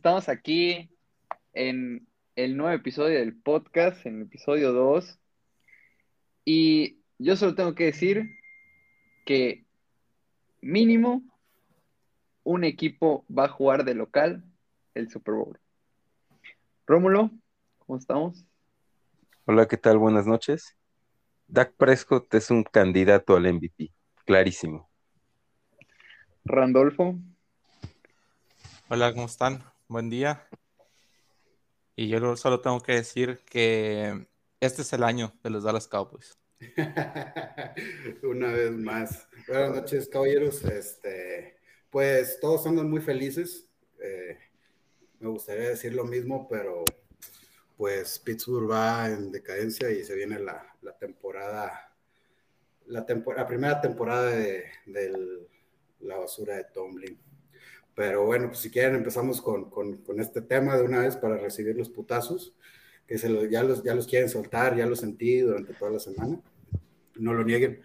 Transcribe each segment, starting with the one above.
Estamos aquí en el nuevo episodio del podcast, en el episodio 2. Y yo solo tengo que decir que mínimo un equipo va a jugar de local el Super Bowl. Rómulo, ¿cómo estamos? Hola, ¿qué tal? Buenas noches. Dak Prescott es un candidato al MVP, clarísimo. Randolfo. Hola, ¿cómo están? Buen día. Y yo solo tengo que decir que este es el año de los Dallas Cowboys. Una vez más. Buenas noches, caballeros. Este, pues todos andan muy felices. Eh, me gustaría decir lo mismo, pero pues Pittsburgh va en decadencia y se viene la, temporada, la, la, primera temporada de, la basura de Tomlin. Pero bueno, pues si quieren empezamos con, este tema de una vez para recibir los putazos, que se ya, los, ya los quieren soltar, ya lo sentí durante toda la semana, no lo nieguen.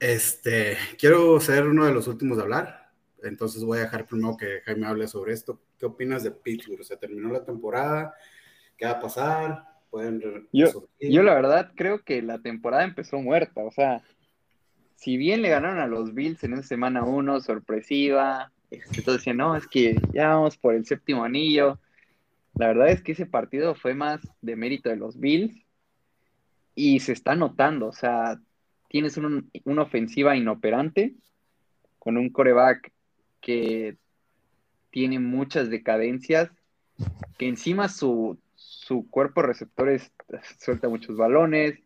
Este, quiero ser uno de los últimos de hablar, entonces voy a dejar primero que Jaime hable sobre esto. ¿Qué opinas de Pittsburgh? ¿Se terminó la temporada? ¿Qué va a pasar? ¿Pueden yo, yo la verdad creo que la temporada empezó muerta, o sea, si bien le ganaron a los Bills en esa semana uno, sorpresiva, todos decían, no, es que ya vamos por el séptimo anillo. La verdad es que ese partido fue más de mérito de los Bills y se está notando, o sea, tienes una ofensiva inoperante con un coreback que tiene muchas decadencias, que encima su, cuerpo de receptores suelta muchos balones,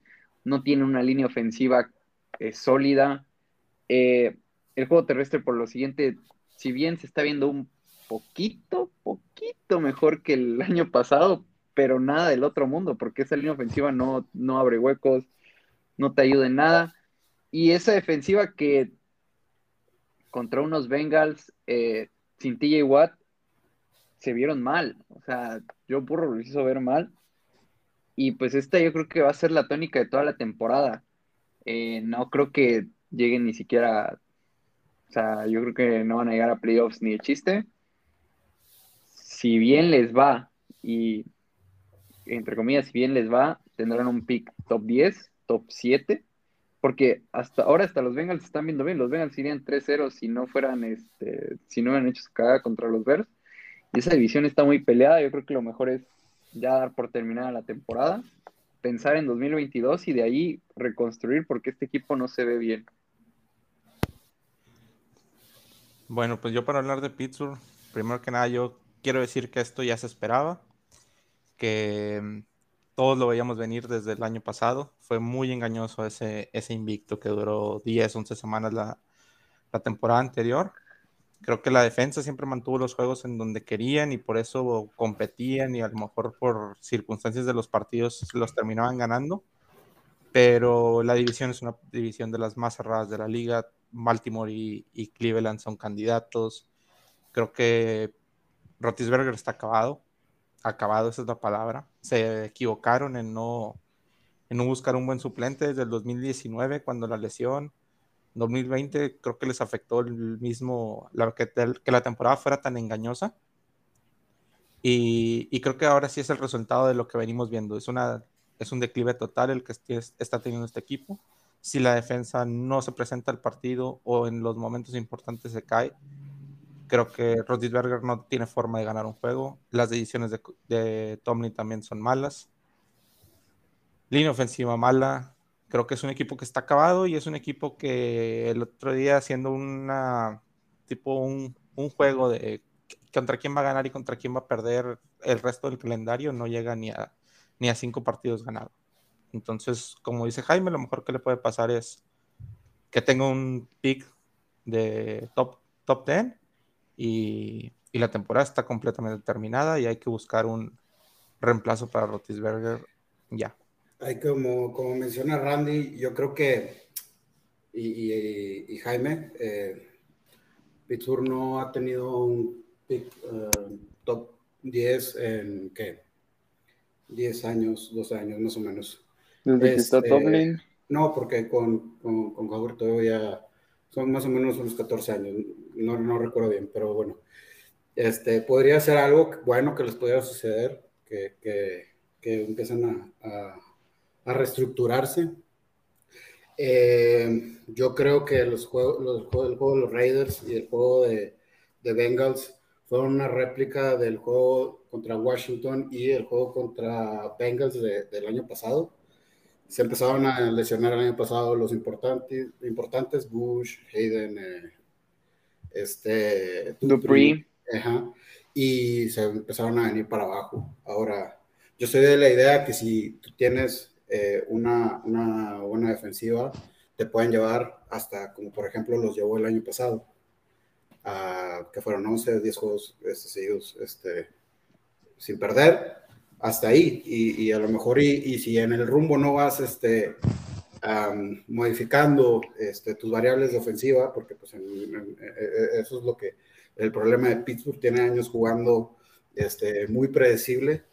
no tiene una línea ofensiva eh, sólida. Eh, el juego terrestre, por lo siguiente, si bien se está viendo un poquito, poquito mejor que el año pasado, pero nada del otro mundo, porque esa línea ofensiva no, no abre huecos, no te ayuda en nada. Y esa defensiva que contra unos Bengals eh, sin TJ Watt se vieron mal. O sea, yo Burro lo hizo ver mal. Y pues esta yo creo que va a ser la tónica de toda la temporada. Eh, no creo que lleguen ni siquiera. O sea, yo creo que no van a llegar a playoffs ni de chiste. Si bien les va, y entre comillas, si bien les va, tendrán un pick top 10, top 7 porque hasta ahora hasta los Bengals están viendo bien, los Bengals irían 3-0 si no fueran, este, si no hubieran hecho su cagada contra los Bears. Y esa división está muy peleada, yo creo que lo mejor es ya dar por terminada la temporada, pensar en 2022 y de ahí reconstruir porque este equipo no se ve bien. Bueno, pues yo para hablar de Pittsburgh, primero que nada yo quiero decir que esto ya se esperaba, que todos lo veíamos venir desde el año pasado. Fue muy engañoso ese, ese invicto que duró 10, 11 semanas la, la temporada anterior. Creo que la defensa siempre mantuvo los juegos en donde querían y por eso competían y a lo mejor por circunstancias de los partidos los terminaban ganando. Pero la división es una división de las más cerradas de la liga. Baltimore y, Cleveland son candidatos. Creo que Rotisberger está acabado acabado, esa es la palabra. Se equivocaron en no, en no buscar un buen suplente desde el 2019, cuando la lesión. 2020 creo que les afectó el mismo, la, que, que la temporada fuera tan engañosa. Y, y, creo que ahora sí es el resultado de lo que venimos viendo. Es, una, es un declive total el que está teniendo este equipo. Si la defensa no se presenta al partido o en los momentos importantes se cae, Creo que Rodisberger no tiene forma de ganar un juego. Las decisiones de, de Tomlin también son malas. Línea ofensiva mala. Creo que es un equipo que está acabado y es un equipo que el otro día haciendo una tipo un, un juego de contra quién va a ganar y contra quién va a perder el resto del calendario no llega ni a, ni a cinco partidos ganados. Entonces, como dice Jaime, lo mejor que le puede pasar es que tenga un pick de top, top 10 y, la temporada está completamente terminada y hay que buscar un reemplazo para Rotisberger ya. Hay como, como menciona Randy, yo creo que, y, Jaime, eh, Pittsburgh no ha tenido un pick, eh, top 10 en qué? 10 años, 12 años más o menos. ¿Desde este, No, porque con, con, con todavía son más o menos unos 14 años, no, no recuerdo bien, pero bueno. este, podría ser algo bueno que les pudiera suceder, que, que, que empiecen a, a, reestructurarse. Eh, yo creo que los juegos, los, el juego de los Raiders y el juego de, de Bengals fueron una réplica del juego contra Washington y el juego contra Bengals del año pasado. Se empezaron a lesionar el año pasado los importantes, importantes Bush, Hayden, eh, este, Dupree. y se empezaron a venir para abajo. Ahora, yo soy de la idea que si tú tienes eh, una, una buena defensiva, te pueden llevar hasta como por ejemplo los llevó el año pasado que fueron 11, 10 juegos este, seguidos este, sin perder, hasta ahí. Y, a lo mejor, y, si en el rumbo no vas este, modificando este, tus variables de ofensiva, porque pues e, e, eso es lo que el problema de Pittsburgh tiene años jugando este, muy predecible.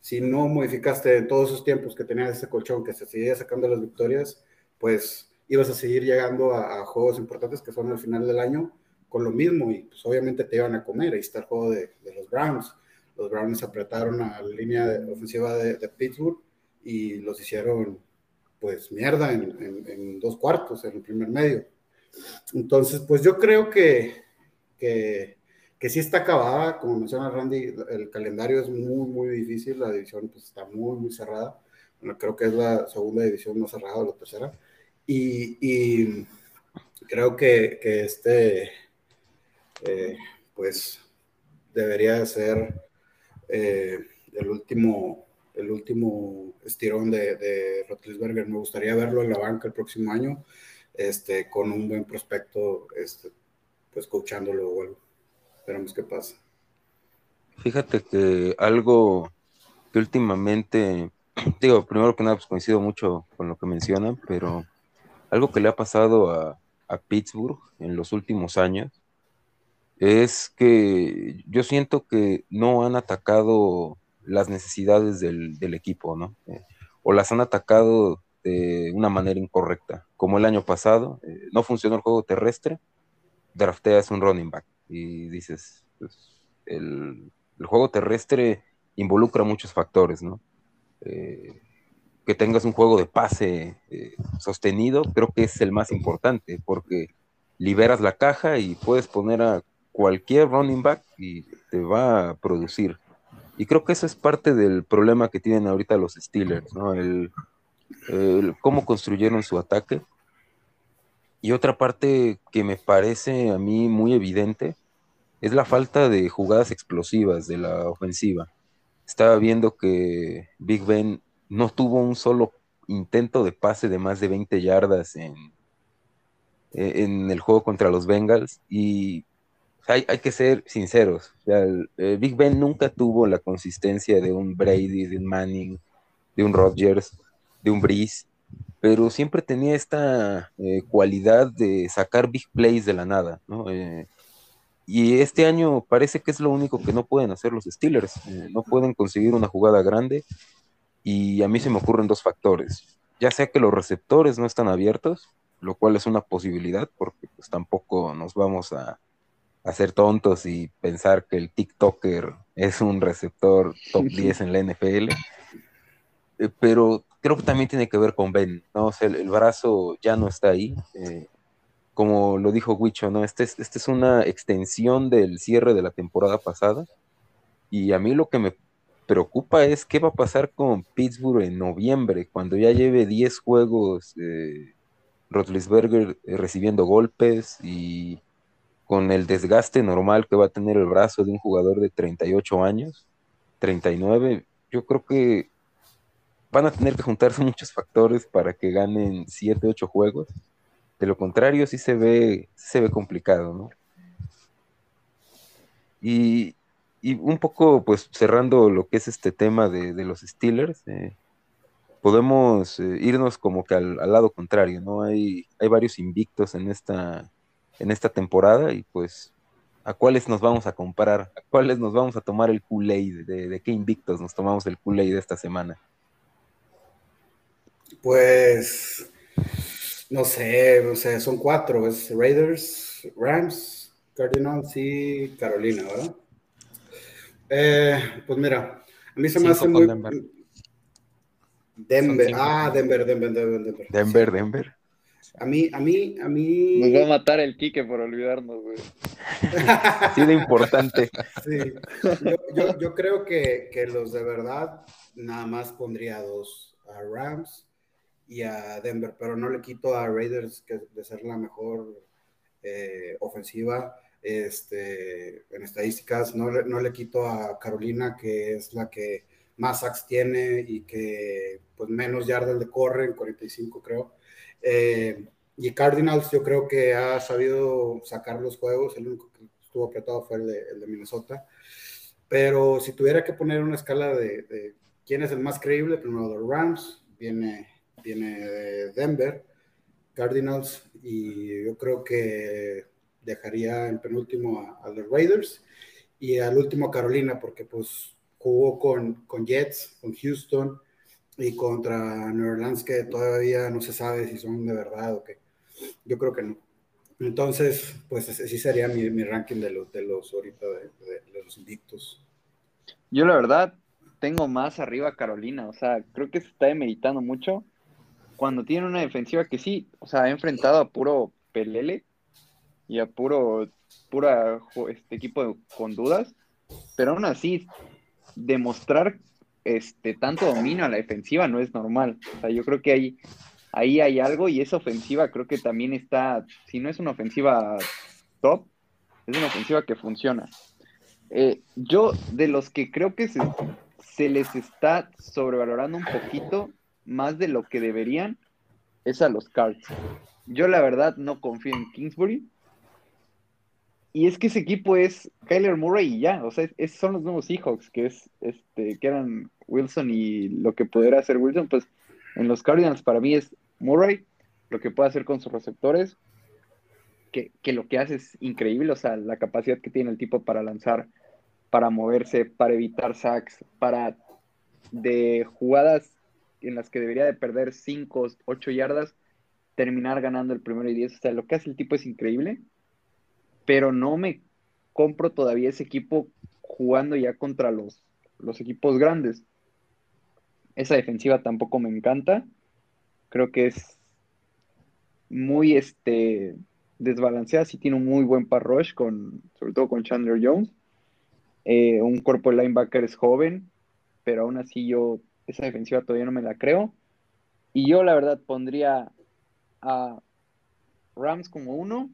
Si no modificaste en todos esos tiempos que tenías ese colchón que se seguía sacando las victorias, pues ibas a seguir llegando a, a juegos importantes que son al final del año con lo mismo y pues obviamente te iban a comer. Ahí está el juego de, los Browns. Los Browns apretaron a la línea ofensiva de, Pittsburgh y los hicieron pues mierda en, dos cuartos, en el primer medio. Entonces, pues yo creo que, que, sí está acabada, como menciona Randy, el calendario es muy, muy difícil, la división pues está muy, muy cerrada. Bueno, creo que es la segunda división más cerrada o la tercera. Y, creo que, que este, eh, pues debería ser eh, el último el último estirón de, de Rotlisberger. Me gustaría verlo en la banca el próximo año, este, con un buen prospecto, este, pues coachándolo o algo. Esperamos qué pasa. Fíjate que algo que últimamente, digo, primero que nada, pues coincido mucho con lo que mencionan, pero algo que le ha pasado a Pittsburgh en los últimos años es que yo siento que no han atacado las necesidades del, equipo, ¿no? Eh, o las han atacado de una manera incorrecta. Como el año pasado, eh, no funcionó el juego terrestre, drafteas un running back y dices, pues, el, juego terrestre involucra muchos factores, ¿no? Eh, que tengas un juego de pase sostenido, creo que es el más importante, porque liberas la caja y puedes poner a cualquier running back y te va a producir. Y creo que eso es parte del problema que tienen ahorita los Steelers, ¿no? El, cómo construyeron su ataque. Y otra parte que me parece a mí muy evidente es la falta de jugadas explosivas de la ofensiva. Estaba viendo que Big Ben no tuvo un solo intento de pase de más de 20 yardas en, en el juego contra los Bengals y hay, que ser sinceros. el, Big Ben nunca tuvo la consistencia de un Brady, de un Manning, de un Rodgers, de un Breeze, pero siempre tenía esta eh, cualidad de sacar big plays de la nada, eh, y este año parece que es lo único que no pueden hacer los Steelers. Eh, no pueden conseguir una jugada grande. Y a mí se me ocurren dos factores. Ya sea que los receptores no están abiertos, lo cual es una posibilidad, porque pues tampoco nos vamos a, hacer tontos y pensar que el TikToker es un receptor top 10 en la NFL. Eh, pero creo que también tiene que ver con Ben, ¿no? O sea, el, brazo ya no está ahí. Eh, como lo dijo Wicho, ¿no? Este es, este es una extensión del cierre de la temporada pasada. Y a mí lo que me preocupa es qué va a pasar con Pittsburgh en noviembre, cuando ya lleve 10 juegos eh, Rotlisberger recibiendo golpes y con el desgaste normal que va a tener el brazo de un jugador de 38 años, 39, yo creo que van a tener que juntarse muchos factores para que ganen 7, 8 juegos. De lo contrario, sí se ve, se ve complicado, ¿no? Y, un poco, pues cerrando lo que es este tema de, los Steelers, eh, podemos eh, irnos como que al, al, lado contrario, ¿no? Hay, hay varios invictos en esta, en esta temporada y pues a cuáles nos vamos a comparar, a cuáles nos vamos a tomar el Kool-Aid, de, qué invictos nos tomamos el Kool-Aid esta semana. Pues no sé, o sea, son cuatro, es Raiders, Rams, Cardinals y Carolina, ¿verdad? Eh, pues mira, a mí se me hace muy... Denver. Denver. Ah, Denver, Denver, Denver, Denver. Denver, Denver. A mí, a mí, a mí. Nos va a matar el Quique por olvidarnos, güey. Así de importante. Sí. Yo, yo, yo creo que, que, los de verdad nada más pondría dos, a Rams y a Denver, pero no le quito a Raiders que de ser la mejor eh, ofensiva este, en estadísticas, no le, no le quito a Carolina que es la que más sacks tiene y que pues menos yardas le corren, 45 creo. Eh, y Cardinals yo creo que ha sabido sacar los juegos, el único que estuvo apretado fue el de, el de Minnesota. Pero si tuviera que poner una escala de, de, quién es el más creíble, primero de Rams, viene, viene de Denver, Cardinals, y yo creo que dejaría en penúltimo a, a los Raiders y al último a Carolina, porque pues jugó con, con Jets, con Houston, y contra New Orleans que todavía no se sabe si son de verdad o qué. Yo creo que no. Entonces, pues así sería mi, mi ranking de los, de los ahorita de, de, de, los invictos. Yo la verdad tengo más arriba a Carolina, o sea, creo que se está demeritando mucho cuando tiene una defensiva que sí, o sea, ha enfrentado a puro pelele y a puro pura este equipo con dudas, pero aún así demostrar este, tanto dominio a la defensiva no es normal. O sea, yo creo que ahí, ahí hay algo y esa ofensiva creo que también está, si no es una ofensiva top, es una ofensiva que funciona. Eh, yo, de los que creo que se, se, les está sobrevalorando un poquito más de lo que deberían, es a los Cards. Yo la verdad no confío en Kingsbury. Y es que ese equipo es Kyler Murray y ya, o sea, es, son los nuevos Seahawks, que es este, que eran Wilson y lo que pudiera hacer Wilson, pues en los Cardinals para mí es Murray, lo que puede hacer con sus receptores, que, que, lo que hace es increíble, o sea, la capacidad que tiene el tipo para lanzar, para moverse, para evitar sacks, para de jugadas en las que debería de perder 5, 8 yardas, terminar ganando el primero y 10, o sea, lo que hace el tipo es increíble, pero no me compro todavía ese equipo jugando ya contra los, los equipos grandes. Esa defensiva tampoco me encanta. Creo que es muy este, desbalanceada. Sí tiene un muy buen par rush, con, sobre todo con Chandler Jones. Eh, un cuerpo de linebacker es joven, pero aún así yo esa defensiva todavía no me la creo. Y yo la verdad pondría a Rams como uno,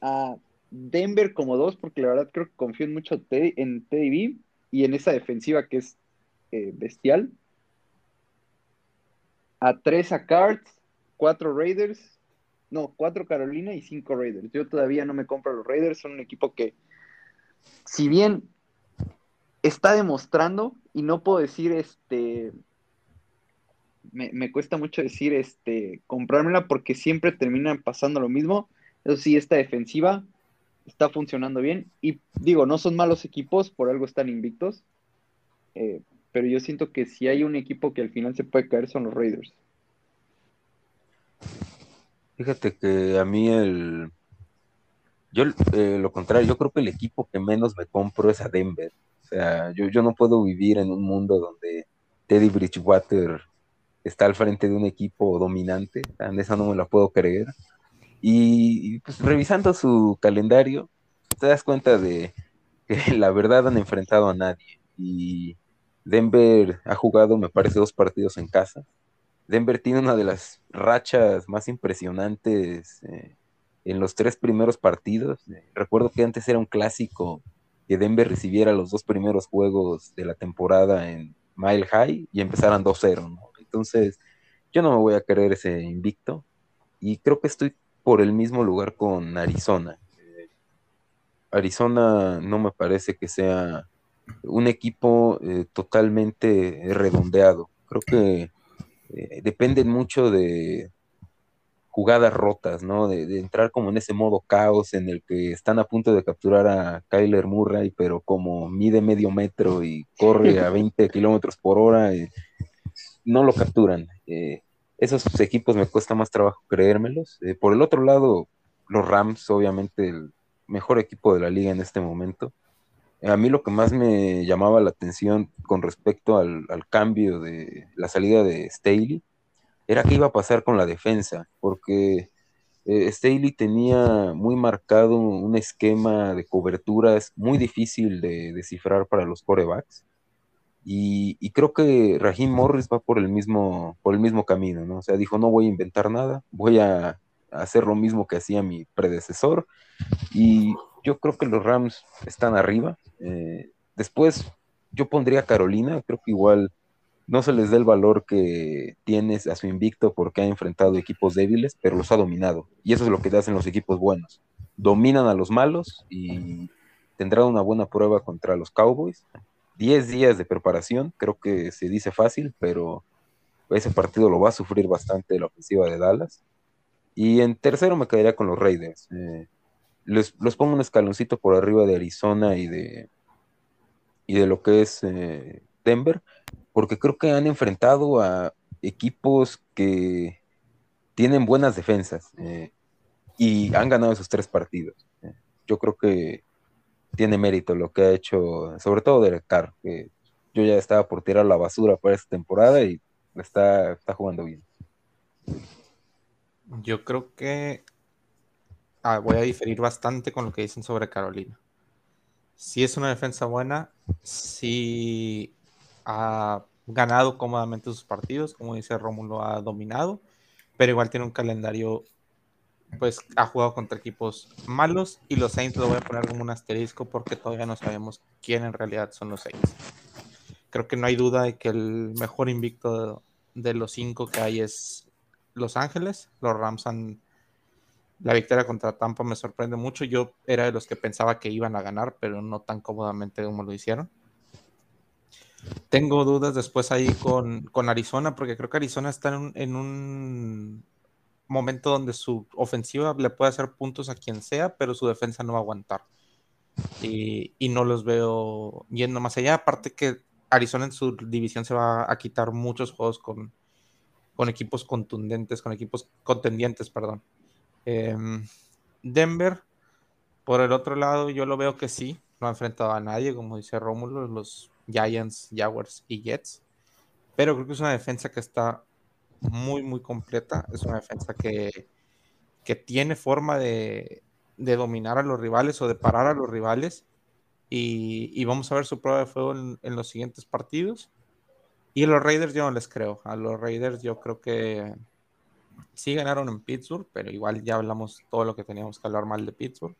a Denver como dos, porque la verdad creo que confío en mucho en Teddy B y en esa defensiva que es eh, bestial. A tres a Cards, cuatro Raiders, no, cuatro Carolina y cinco Raiders. Yo todavía no me compro los Raiders, son un equipo que, si bien está demostrando, y no puedo decir este. Me, me, cuesta mucho decir este comprármela porque siempre terminan pasando lo mismo. Eso sí, esta defensiva está funcionando bien. Y digo, no son malos equipos, por algo están invictos. Eh, pero yo siento que si hay un equipo que al final se puede caer son los Raiders. Fíjate que a mí el... Yo, eh, lo contrario, yo creo que el equipo que menos me compro es a Denver. O sea, yo, yo no puedo vivir en un mundo donde Teddy Bridgewater está al frente de un equipo dominante. En esa no me la puedo creer. Y, pues revisando su calendario, te das cuenta de que la verdad han enfrentado a nadie. Y Denver ha jugado, me parece, dos partidos en casa. Denver tiene una de las rachas más impresionantes eh, en los tres primeros partidos. Eh, recuerdo que antes era un clásico que Denver recibiera los dos primeros juegos de la temporada en Mile High y empezaran 2-0, ¿no? Entonces, yo no me voy a creer ese invicto y creo que estoy por el mismo lugar con Arizona. Arizona no me parece que sea un equipo eh, totalmente redondeado. Creo que eh, dependen mucho de jugadas rotas, ¿no? De, de, entrar como en ese modo caos en el que están a punto de capturar a Kyler Murray, pero como mide medio metro y corre a 20 kilómetros por hora, eh, no lo capturan. Eh, esos equipos me cuesta más trabajo creérmelos. Eh, por el otro lado, los Rams, obviamente el mejor equipo de la liga en este momento. a mí lo que más me llamaba la atención con respecto al, cambio de la salida de Staley era qué iba a pasar con la defensa, porque eh, Staley tenía muy marcado un esquema de coberturas muy difícil de descifrar para los corebacks. Y, creo que Raheem Morris va por el mismo, por el mismo camino, ¿no? O sea, dijo, no voy a inventar nada, voy a, hacer lo mismo que hacía mi predecesor. Y yo creo que los Rams están arriba. Eh, después yo pondría a Carolina, creo que igual no se les da el valor que tienes a su invicto porque ha enfrentado equipos débiles, pero los ha dominado. Y eso es lo que hacen los equipos buenos. Dominan a los malos y tendrán una buena prueba contra los Cowboys. Diez días de preparación, creo que se dice fácil, pero ese partido lo va a sufrir bastante la ofensiva de Dallas. Y en tercero me quedaría con los Raiders. Eh, los pongo un escaloncito por arriba de Arizona y de, y de lo que es eh, Denver, porque creo que han enfrentado a equipos que tienen buenas defensas eh, y han ganado esos tres partidos. Yo creo que tiene mérito lo que ha hecho, sobre todo Derek Carr, que yo ya estaba por tirar la basura para esta temporada y está, está jugando bien. Yo creo que ah, voy a diferir bastante con lo que dicen sobre Carolina. Si es una defensa buena, si ha ganado cómodamente sus partidos, como dice Rómulo, ha dominado, pero igual tiene un calendario, pues ha jugado contra equipos malos y los Saints lo voy a poner como un asterisco porque todavía no sabemos quién en realidad son los Saints. Creo que no hay duda de que el mejor invicto de, los cinco que hay es Los Ángeles. Los Rams han... La victoria contra Tampa me sorprende mucho. Yo era de los que pensaba que iban a ganar, pero no tan cómodamente como lo hicieron. Tengo dudas después ahí con, Arizona, porque creo que Arizona está en un, momento donde su ofensiva le puede hacer puntos a quien sea, pero su defensa no va a aguantar. Y, no los veo yendo más allá. Aparte que Arizona en su división se va a quitar muchos juegos con, equipos contundentes, con equipos contendientes, perdón. Em, Denver, por el otro lado, yo lo veo que sí, no ha enfrentado a nadie, como dice Rómulo, los Giants, Jaguars y Jets. Pero creo que es una defensa que está muy, muy completa. Es una defensa que, que tiene forma de, dominar a los rivales o de parar a los rivales. Y, vamos a ver su prueba de fuego en, en, los siguientes partidos. Y a los Raiders yo no les creo. A los Raiders yo creo que sí ganaron en Pittsburgh, pero igual ya hablamos todo lo que teníamos que hablar mal de Pittsburgh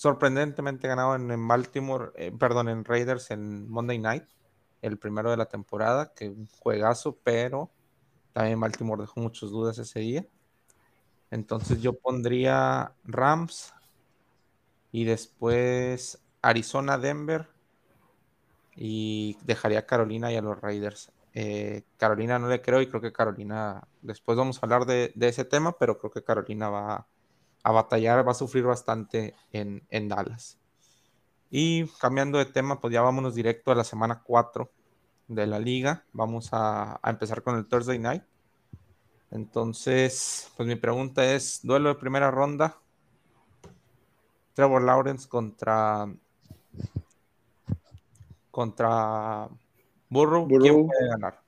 sorprendentemente ganado en, Baltimore, eh, perdón, en Raiders en Monday Night, el primero de la temporada, que un juegazo, pero también Baltimore dejó muchas dudas ese día. Entonces yo pondría Rams y después Arizona, Denver y dejaría a Carolina y a los Raiders. Eh, Carolina no le creo y creo que Carolina, después vamos a hablar de, ese tema, pero creo que Carolina va a batallar, va a sufrir bastante en, Dallas. Y cambiando de tema, pues ya vámonos directo a la semana 4 de la liga. Vamos a, empezar con el Thursday Night. Entonces, pues mi pregunta es, duelo de primera ronda. Trevor Lawrence contra contra Burrow. ¿Quién puede ganar?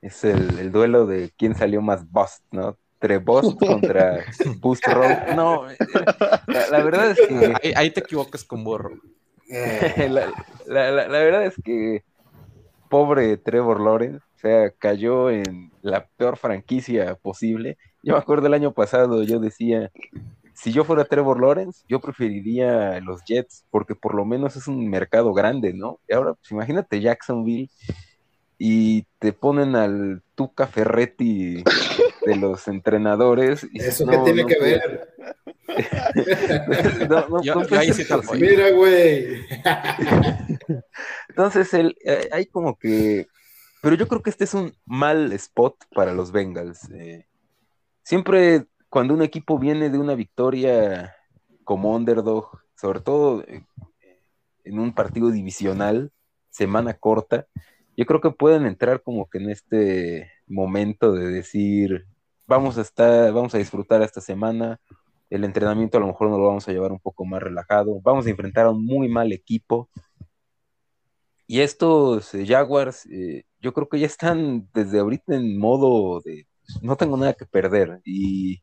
Es el, el, duelo de quién salió más bust, ¿no? Trebost contra Boost Road. No, la, verdad es que. Ahí, te equivocas con Burro. la, verdad es que pobre Trevor Lawrence, o sea, cayó en la peor franquicia posible. Yo me acuerdo el año pasado, yo decía, si yo fuera Trevor Lawrence, yo preferiría los Jets, porque por lo menos es un mercado grande, ¿no? Y ahora, pues imagínate Jacksonville y te ponen al Tuca Ferretti de los entrenadores. Y ¿Eso qué tiene que ver? Mira, güey. Entonces, el, eh, hay como que... Pero yo creo que este es un mal spot para los Bengals. Eh. siempre cuando un equipo viene de una victoria como underdog, sobre todo eh, en un partido divisional, semana corta, yo creo que pueden entrar como que en este momento de decir, vamos a estar, vamos a disfrutar esta semana, el entrenamiento a lo mejor nos lo vamos a llevar un poco más relajado, vamos a enfrentar a un muy mal equipo. Y estos eh, Jaguars, eh, yo creo que ya están desde ahorita en modo de no tengo nada que perder. Y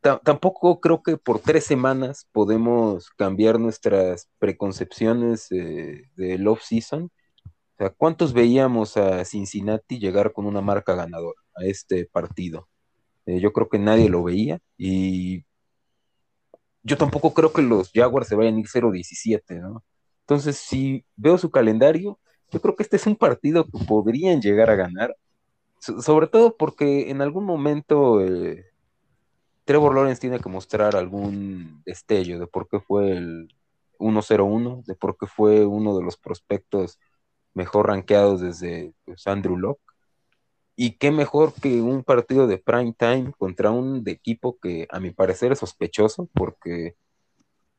tampoco creo que por tres semanas podemos cambiar nuestras preconcepciones del off-season. O sea, ¿cuántos veíamos a Cincinnati llegar con una marca ganadora a este partido? Eh, yo creo que nadie lo veía y yo tampoco creo que los Jaguars se vayan a ir 0-17, ¿no? Entonces, si veo su calendario, yo creo que este es un partido que podrían llegar a ganar, sobre todo porque en algún momento eh, Trevor Lawrence tiene que mostrar algún destello de por qué fue el 1-0-1, de por qué fue uno de los prospectos mejor rankeados desde pues, Andrew Locke. Y qué mejor que un partido de prime time contra un equipo que a mi parecer es sospechoso, porque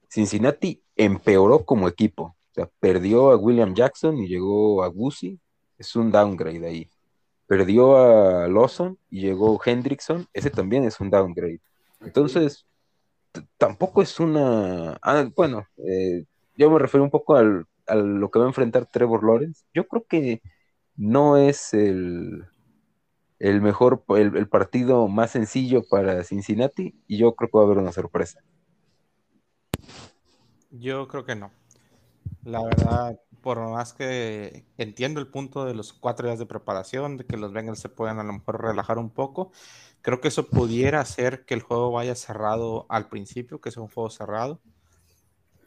Cincinnati empeoró como equipo. O sea, perdió a William Jackson y llegó a Guzzi. Es un downgrade ahí. Perdió a Lawson y llegó Hendrickson. Ese también es un downgrade. Entonces, tampoco es una. Ah, bueno, eh, yo me refiero un poco al, a lo que va a enfrentar Trevor Lawrence. Yo creo que no es el el mejor, el, partido más sencillo para Cincinnati y yo creo que va a haber una sorpresa. Yo creo que no. La verdad, por más que entiendo el punto de los cuatro días de preparación, de que los Bengals se puedan a lo mejor relajar un poco, creo que eso pudiera hacer que el juego vaya cerrado al principio, que sea un juego cerrado.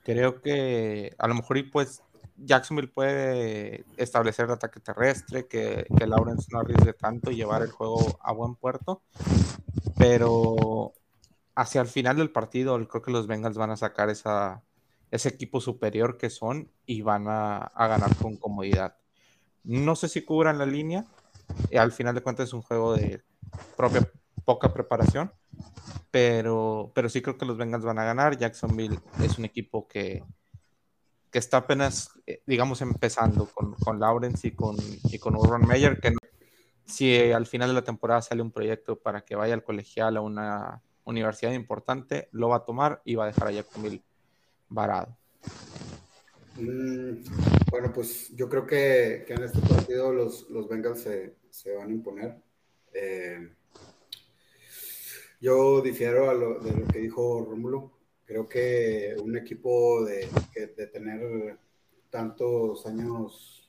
Creo que a lo mejor y pues Jacksonville puede establecer el ataque terrestre, que, que Lawrence no arriesgue tanto y llevar el juego a buen puerto. Pero hacia el final del partido, creo que los Bengals van a sacar esa, ese equipo superior que son y van a, ganar con comodidad. No sé si cubran la línea. Al final de cuentas es un juego de propia poca preparación. Pero, pero sí creo que los Bengals van a ganar. Jacksonville es un equipo que, que está apenas, eh, digamos, empezando con, con Lawrence y con, y con Urban Meyer, que si al final de la temporada sale un proyecto para que vaya al colegial a una universidad importante, lo va a tomar y va a dejar a Jacksonville varado. Mm, bueno, pues yo creo que, que, en este partido los, los Bengals se, se van a imponer. Eh, yo difiero a lo, de lo que dijo Rómulo. Creo que un equipo de, de tener tantos años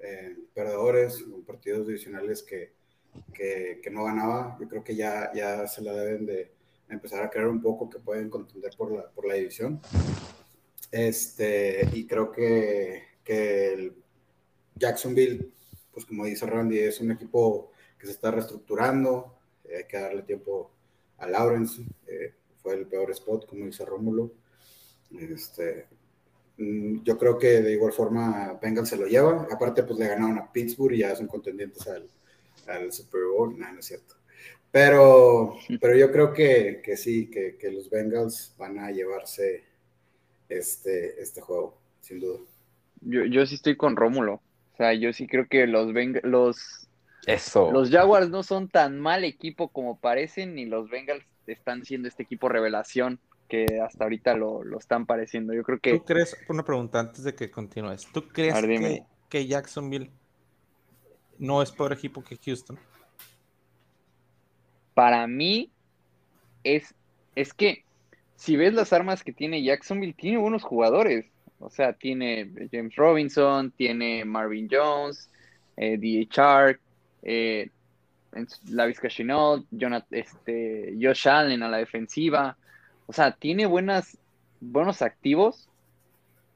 eh, perdedores partidos divisionales que, que, no ganaba, yo creo que ya, ya se la deben de empezar a creer un poco que pueden contender por la, por la división. Este, y creo que, que Jacksonville, pues como dice Randy, es un equipo que se está reestructurando, hay que darle tiempo a Lawrence. Eh, el peor spot, como dice Rómulo. Este, mm, yo creo que de igual forma Bengal se lo lleva. Aparte, pues le ganaron a Pittsburgh y ya son contendientes al, al Super Bowl. No, no es cierto. Pero, pero yo creo que, que sí, que, que, los Bengals van a llevarse este, este juego, sin duda. Yo, yo sí estoy con Rómulo. O sea, yo sí creo que los, los, Eso. los Jaguars no son tan mal equipo como parecen, ni los Bengals están siendo este equipo revelación que hasta ahorita lo, están pareciendo. Yo creo que. ¿Tú crees, una pregunta antes de que continúes, ¿tú crees que, Jacksonville no es peor equipo que Houston? Para mí, es, es que si ves las armas que tiene Jacksonville, tiene buenos jugadores. O sea, tiene James Robinson, tiene Marvin Jones, eh, D.H. eh, la Vizca este, Josh Allen a la defensiva. O sea, tiene buenas, buenos activos,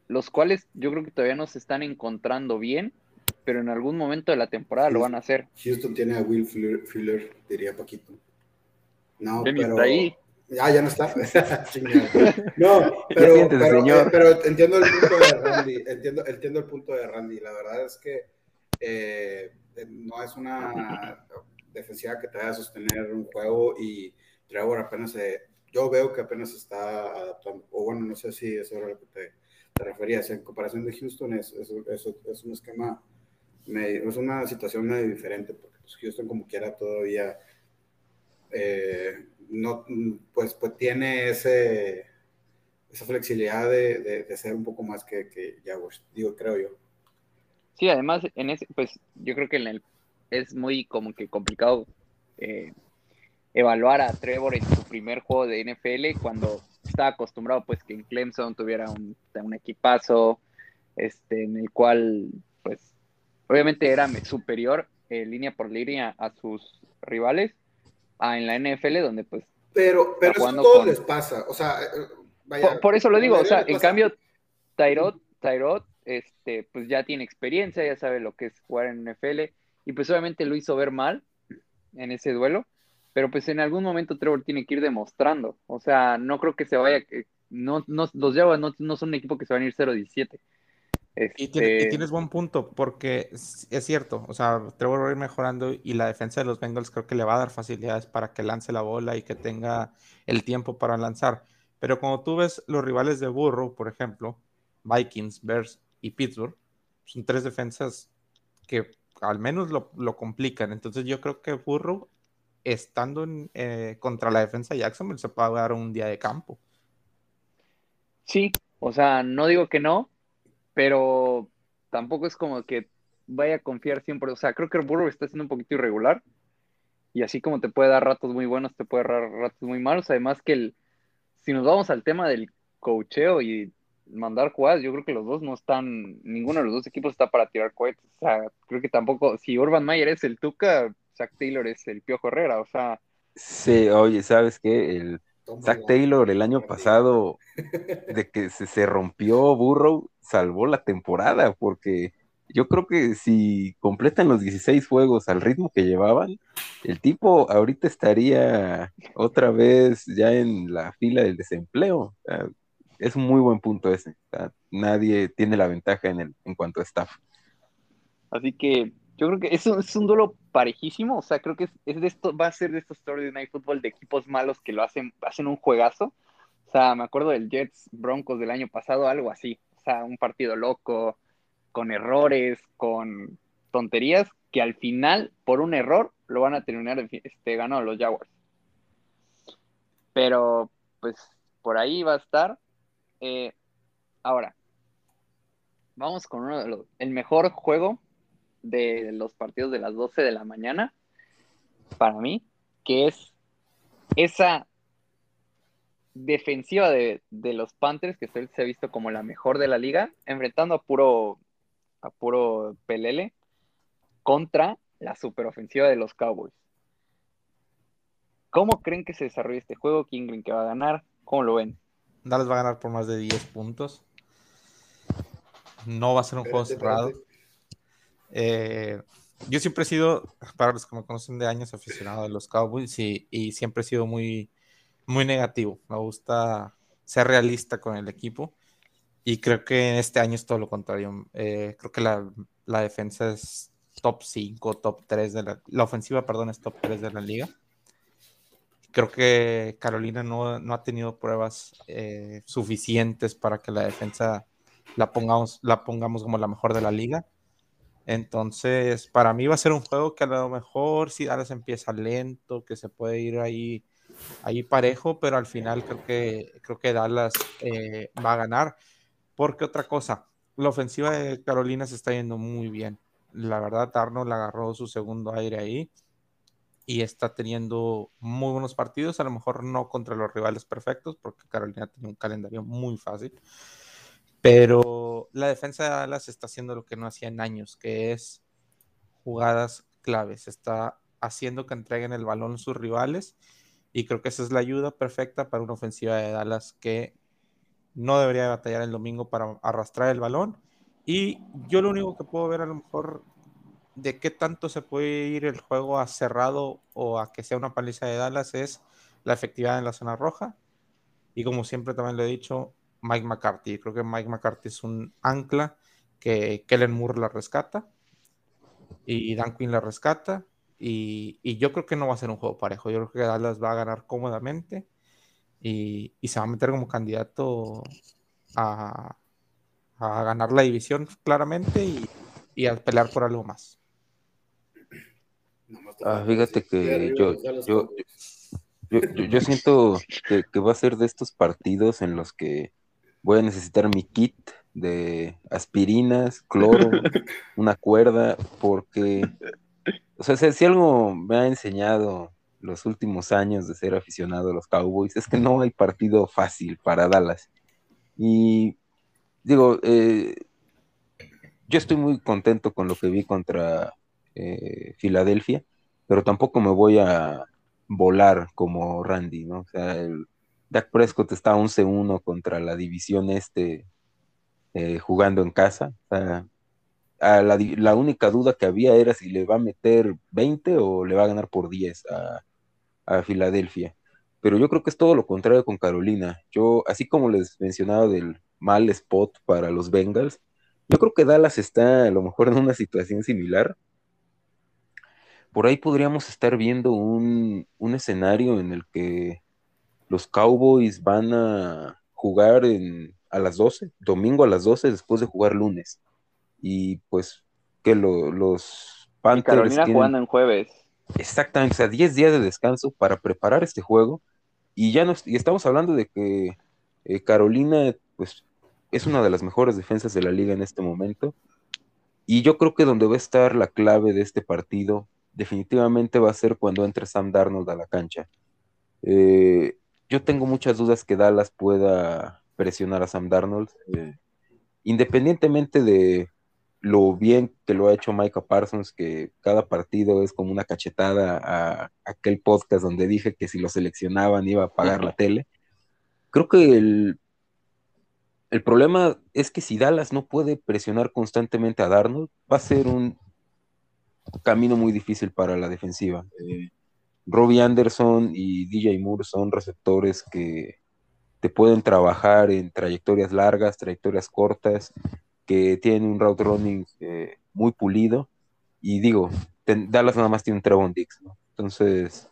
los cuales yo creo que todavía no se están encontrando bien, pero en algún momento de la temporada lo van a hacer. Houston tiene a Will Fuller, diría Paquito. No, pero... ahí. Ah, ya no está. no, pero, pero, entiendo el punto de Randy. Entiendo, entiendo el punto de Randy. La verdad es que eh, no es una defensiva que te vaya a sostener un juego y Trevor apenas se, yo veo que apenas se está adaptando, o bueno, no sé si eso era lo que te, referías, en comparación de Houston es, es, es, un esquema, es una situación medio diferente, porque pues, Houston como quiera todavía eh, no, pues, pues tiene ese, esa flexibilidad de, de, ser un poco más que, que Jaguars, digo, creo yo. Sí, además, en ese, pues yo creo que en el, es muy como que complicado eh, evaluar a Trevor en su primer juego de NFL cuando estaba acostumbrado pues que en Clemson tuviera un, un equipazo este, en el cual pues obviamente era superior eh, línea por línea a sus rivales a en la NFL donde pues pero pero eso todo les pasa o sea eh, por, eso lo digo o sea en cambio Tyrod Tyrod este pues ya tiene experiencia ya sabe lo que es jugar en NFL y pues obviamente lo hizo ver mal en ese duelo pero pues en algún momento Trevor tiene que ir demostrando. O sea, no creo que se vaya, no, no, los Jaguars no, no son un equipo que se van a ir 0-17. Y, este tienes buen punto, porque es, cierto, o sea, Trevor va a ir mejorando y la defensa de los Bengals creo que le va a dar facilidades para que lance la bola y que tenga el tiempo para lanzar. Pero cuando tú ves los rivales de Burrow, por ejemplo, Vikings, Bears y Pittsburgh, son tres defensas que al menos lo, lo complican. Entonces yo creo que Burrow estando eh, contra la defensa de Jacksonville se puede dar un día de campo. Sí, o sea, no digo que no, pero tampoco es como que vaya a confiar siempre. O sea, creo que Burrow está siendo un poquito irregular. Y así como te puede dar ratos muy buenos, te puede dar ratos muy malos. Además que el, si nos vamos al tema del cocheo y mandar jugadas, yo creo que los dos no están, ninguno de los dos equipos está para tirar cohetes. O sea, creo que tampoco, si Urban Mayer es el Tuca, Zach Taylor es el Piojo Herrera, o sea. Sí, oye, ¿sabes qué? El Zach Taylor el año pasado, de que se, se rompió Burrow, salvó la temporada, porque yo creo que si completan los 16 juegos al ritmo que llevaban, el tipo ahorita estaría otra vez ya en la fila del desempleo. Es un muy buen punto ese. nadie tiene la ventaja en, el, en cuanto a staff. Así que yo creo que es un, es un duelo parejísimo, o sea, creo que es, de esto, va a ser de estos stories Night Football de equipos malos que lo hacen, hacen un juegazo. O sea, me acuerdo del Jets Broncos del año pasado, algo así. O sea, un partido loco, con errores, con tonterías, que al final, por un error, lo van a terminar este, ganando los Jaguars. Pero, pues, por ahí va a estar. Eh, ahora, vamos con uno de los, el mejor juego de los partidos de las 12 de la mañana, para mí, que es esa defensiva de, los Panthers, que se ha visto como la mejor de la liga, enfrentando a puro, a puro pelele contra la superofensiva de los Cowboys. ¿Cómo creen que se desarrolla este juego? ¿Quién creen que va a ganar? ¿Cómo lo ven? Dallas va a ganar por más de 10 puntos. No va a ser un juego cerrado. Eh, yo siempre he sido, para los que me conocen de años, aficionado de los Cowboys y, siempre he sido muy, muy negativo. Me gusta ser realista con el equipo y creo que este año es todo lo contrario. Eh, creo que la, la, defensa es top 5, top 3 de la, la ofensiva, perdón, es top 3 de la liga. Creo que Carolina no, no ha tenido pruebas eh, suficientes para que la defensa la pongamos, la pongamos como la mejor de la liga entonces, para mí va a ser un juego que a lo mejor si Dallas empieza lento, que se puede ir ahí, ahí parejo, pero al final creo que, creo que Dallas eh, va a ganar. Porque otra cosa, la ofensiva de Carolina se está yendo muy bien. La verdad, Arnold agarró su segundo aire ahí y está teniendo muy buenos partidos, a lo mejor no contra los rivales perfectos, porque Carolina tiene un calendario muy fácil pero la defensa de Dallas está haciendo lo que no hacía en años, que es jugadas claves. Está haciendo que entreguen el balón sus rivales. Y creo que esa es la ayuda perfecta para una ofensiva de Dallas que no debería batallar el domingo para arrastrar el balón. Y yo lo único que puedo ver a lo mejor de qué tanto se puede ir el juego a cerrado o a que sea una paliza de Dallas es la efectividad en la zona roja. Y como siempre también lo he dicho, Mike McCarthy. Creo que Mike McCarthy es un ancla que Kellen Moore la rescata y Dan Quinn la rescata. Y, yo creo que no va a ser un juego parejo. Yo creo que Dallas va a ganar cómodamente y, se va a meter como candidato a, ganar la división claramente y, a pelear por algo más. Ah, fíjate que yo, yo, Yo, siento que, que, va a ser de estos partidos en los que voy a necesitar mi kit de aspirinas, cloro, una cuerda, porque, o sea, si algo me ha enseñado los últimos años de ser aficionado a los Cowboys es que no hay partido fácil para Dallas. Y digo, eh, yo estoy muy contento con lo que vi contra eh, Filadelfia, pero tampoco me voy a volar como Randy, ¿no? O sea, el Dak Prescott está 11-1 contra la división este eh, jugando en casa. O sea, la, única duda que había era si le va a meter 20 o le va a ganar por 10 a, a Filadelfia. Pero yo creo que es todo lo contrario con Carolina. Yo, así como les mencionaba del mal spot para los Bengals, yo creo que Dallas está a lo mejor en una situación similar. Por ahí podríamos estar viendo un, un escenario en el que los Cowboys van a jugar en, a las 12, domingo a las 12 después de jugar lunes. Y pues que los Panthers. Carolina jugando en jueves. Exactamente, o sea, 10 días de descanso para preparar este juego. Y ya nos, y estamos hablando de que eh, Carolina, pues, es una de las mejores defensas de la liga en este momento. Y yo creo que donde va a estar la clave de este partido, definitivamente va a ser cuando entre Sam Darnold a la cancha. Eh, yo tengo muchas dudas que Dallas pueda presionar a Sam Darnold. Eh, independientemente de lo bien que lo ha hecho Micah Parsons, que cada partido es como una cachetada a aquel podcast donde dije que si lo seleccionaban iba a pagar la tele. Creo que el, el problema es que si Dallas no puede presionar constantemente a Darnold, va a ser un camino muy difícil para la defensiva. Eh, Robbie Anderson y DJ Moore son receptores que te pueden trabajar en trayectorias largas, trayectorias cortas, que tiene un route running eh, muy pulido. Y digo, Dallas nada más tiene un Trevon Dix, Entonces,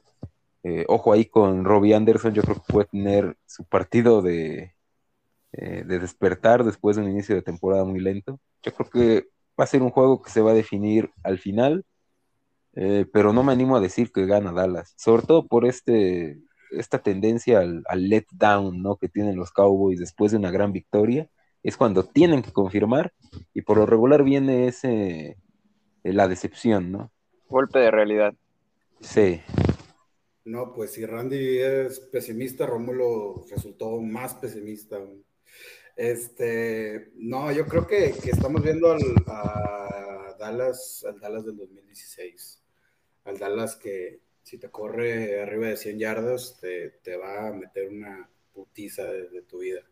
eh, ojo ahí con Robbie Anderson, yo creo que puede tener su partido de, eh, de despertar después de un inicio de temporada muy lento. Yo creo que va a ser un juego que se va a definir al final, pero no me animo a decir que gana Dallas, sobre todo por este, esta tendencia al, al let down ¿no? que tienen los Cowboys después de una gran victoria es cuando tienen que confirmar y por lo regular viene ese eh, la decepción, ¿no? Golpe de realidad. Sí. No, pues si Randy es pesimista, Rómulo resultó más pesimista. Este, no, yo creo que, estamos viendo al, a Dallas, al Dallas del 2016, al Dallas que si te corre arriba de 100 yardas te, va a meter una putiza de tu vida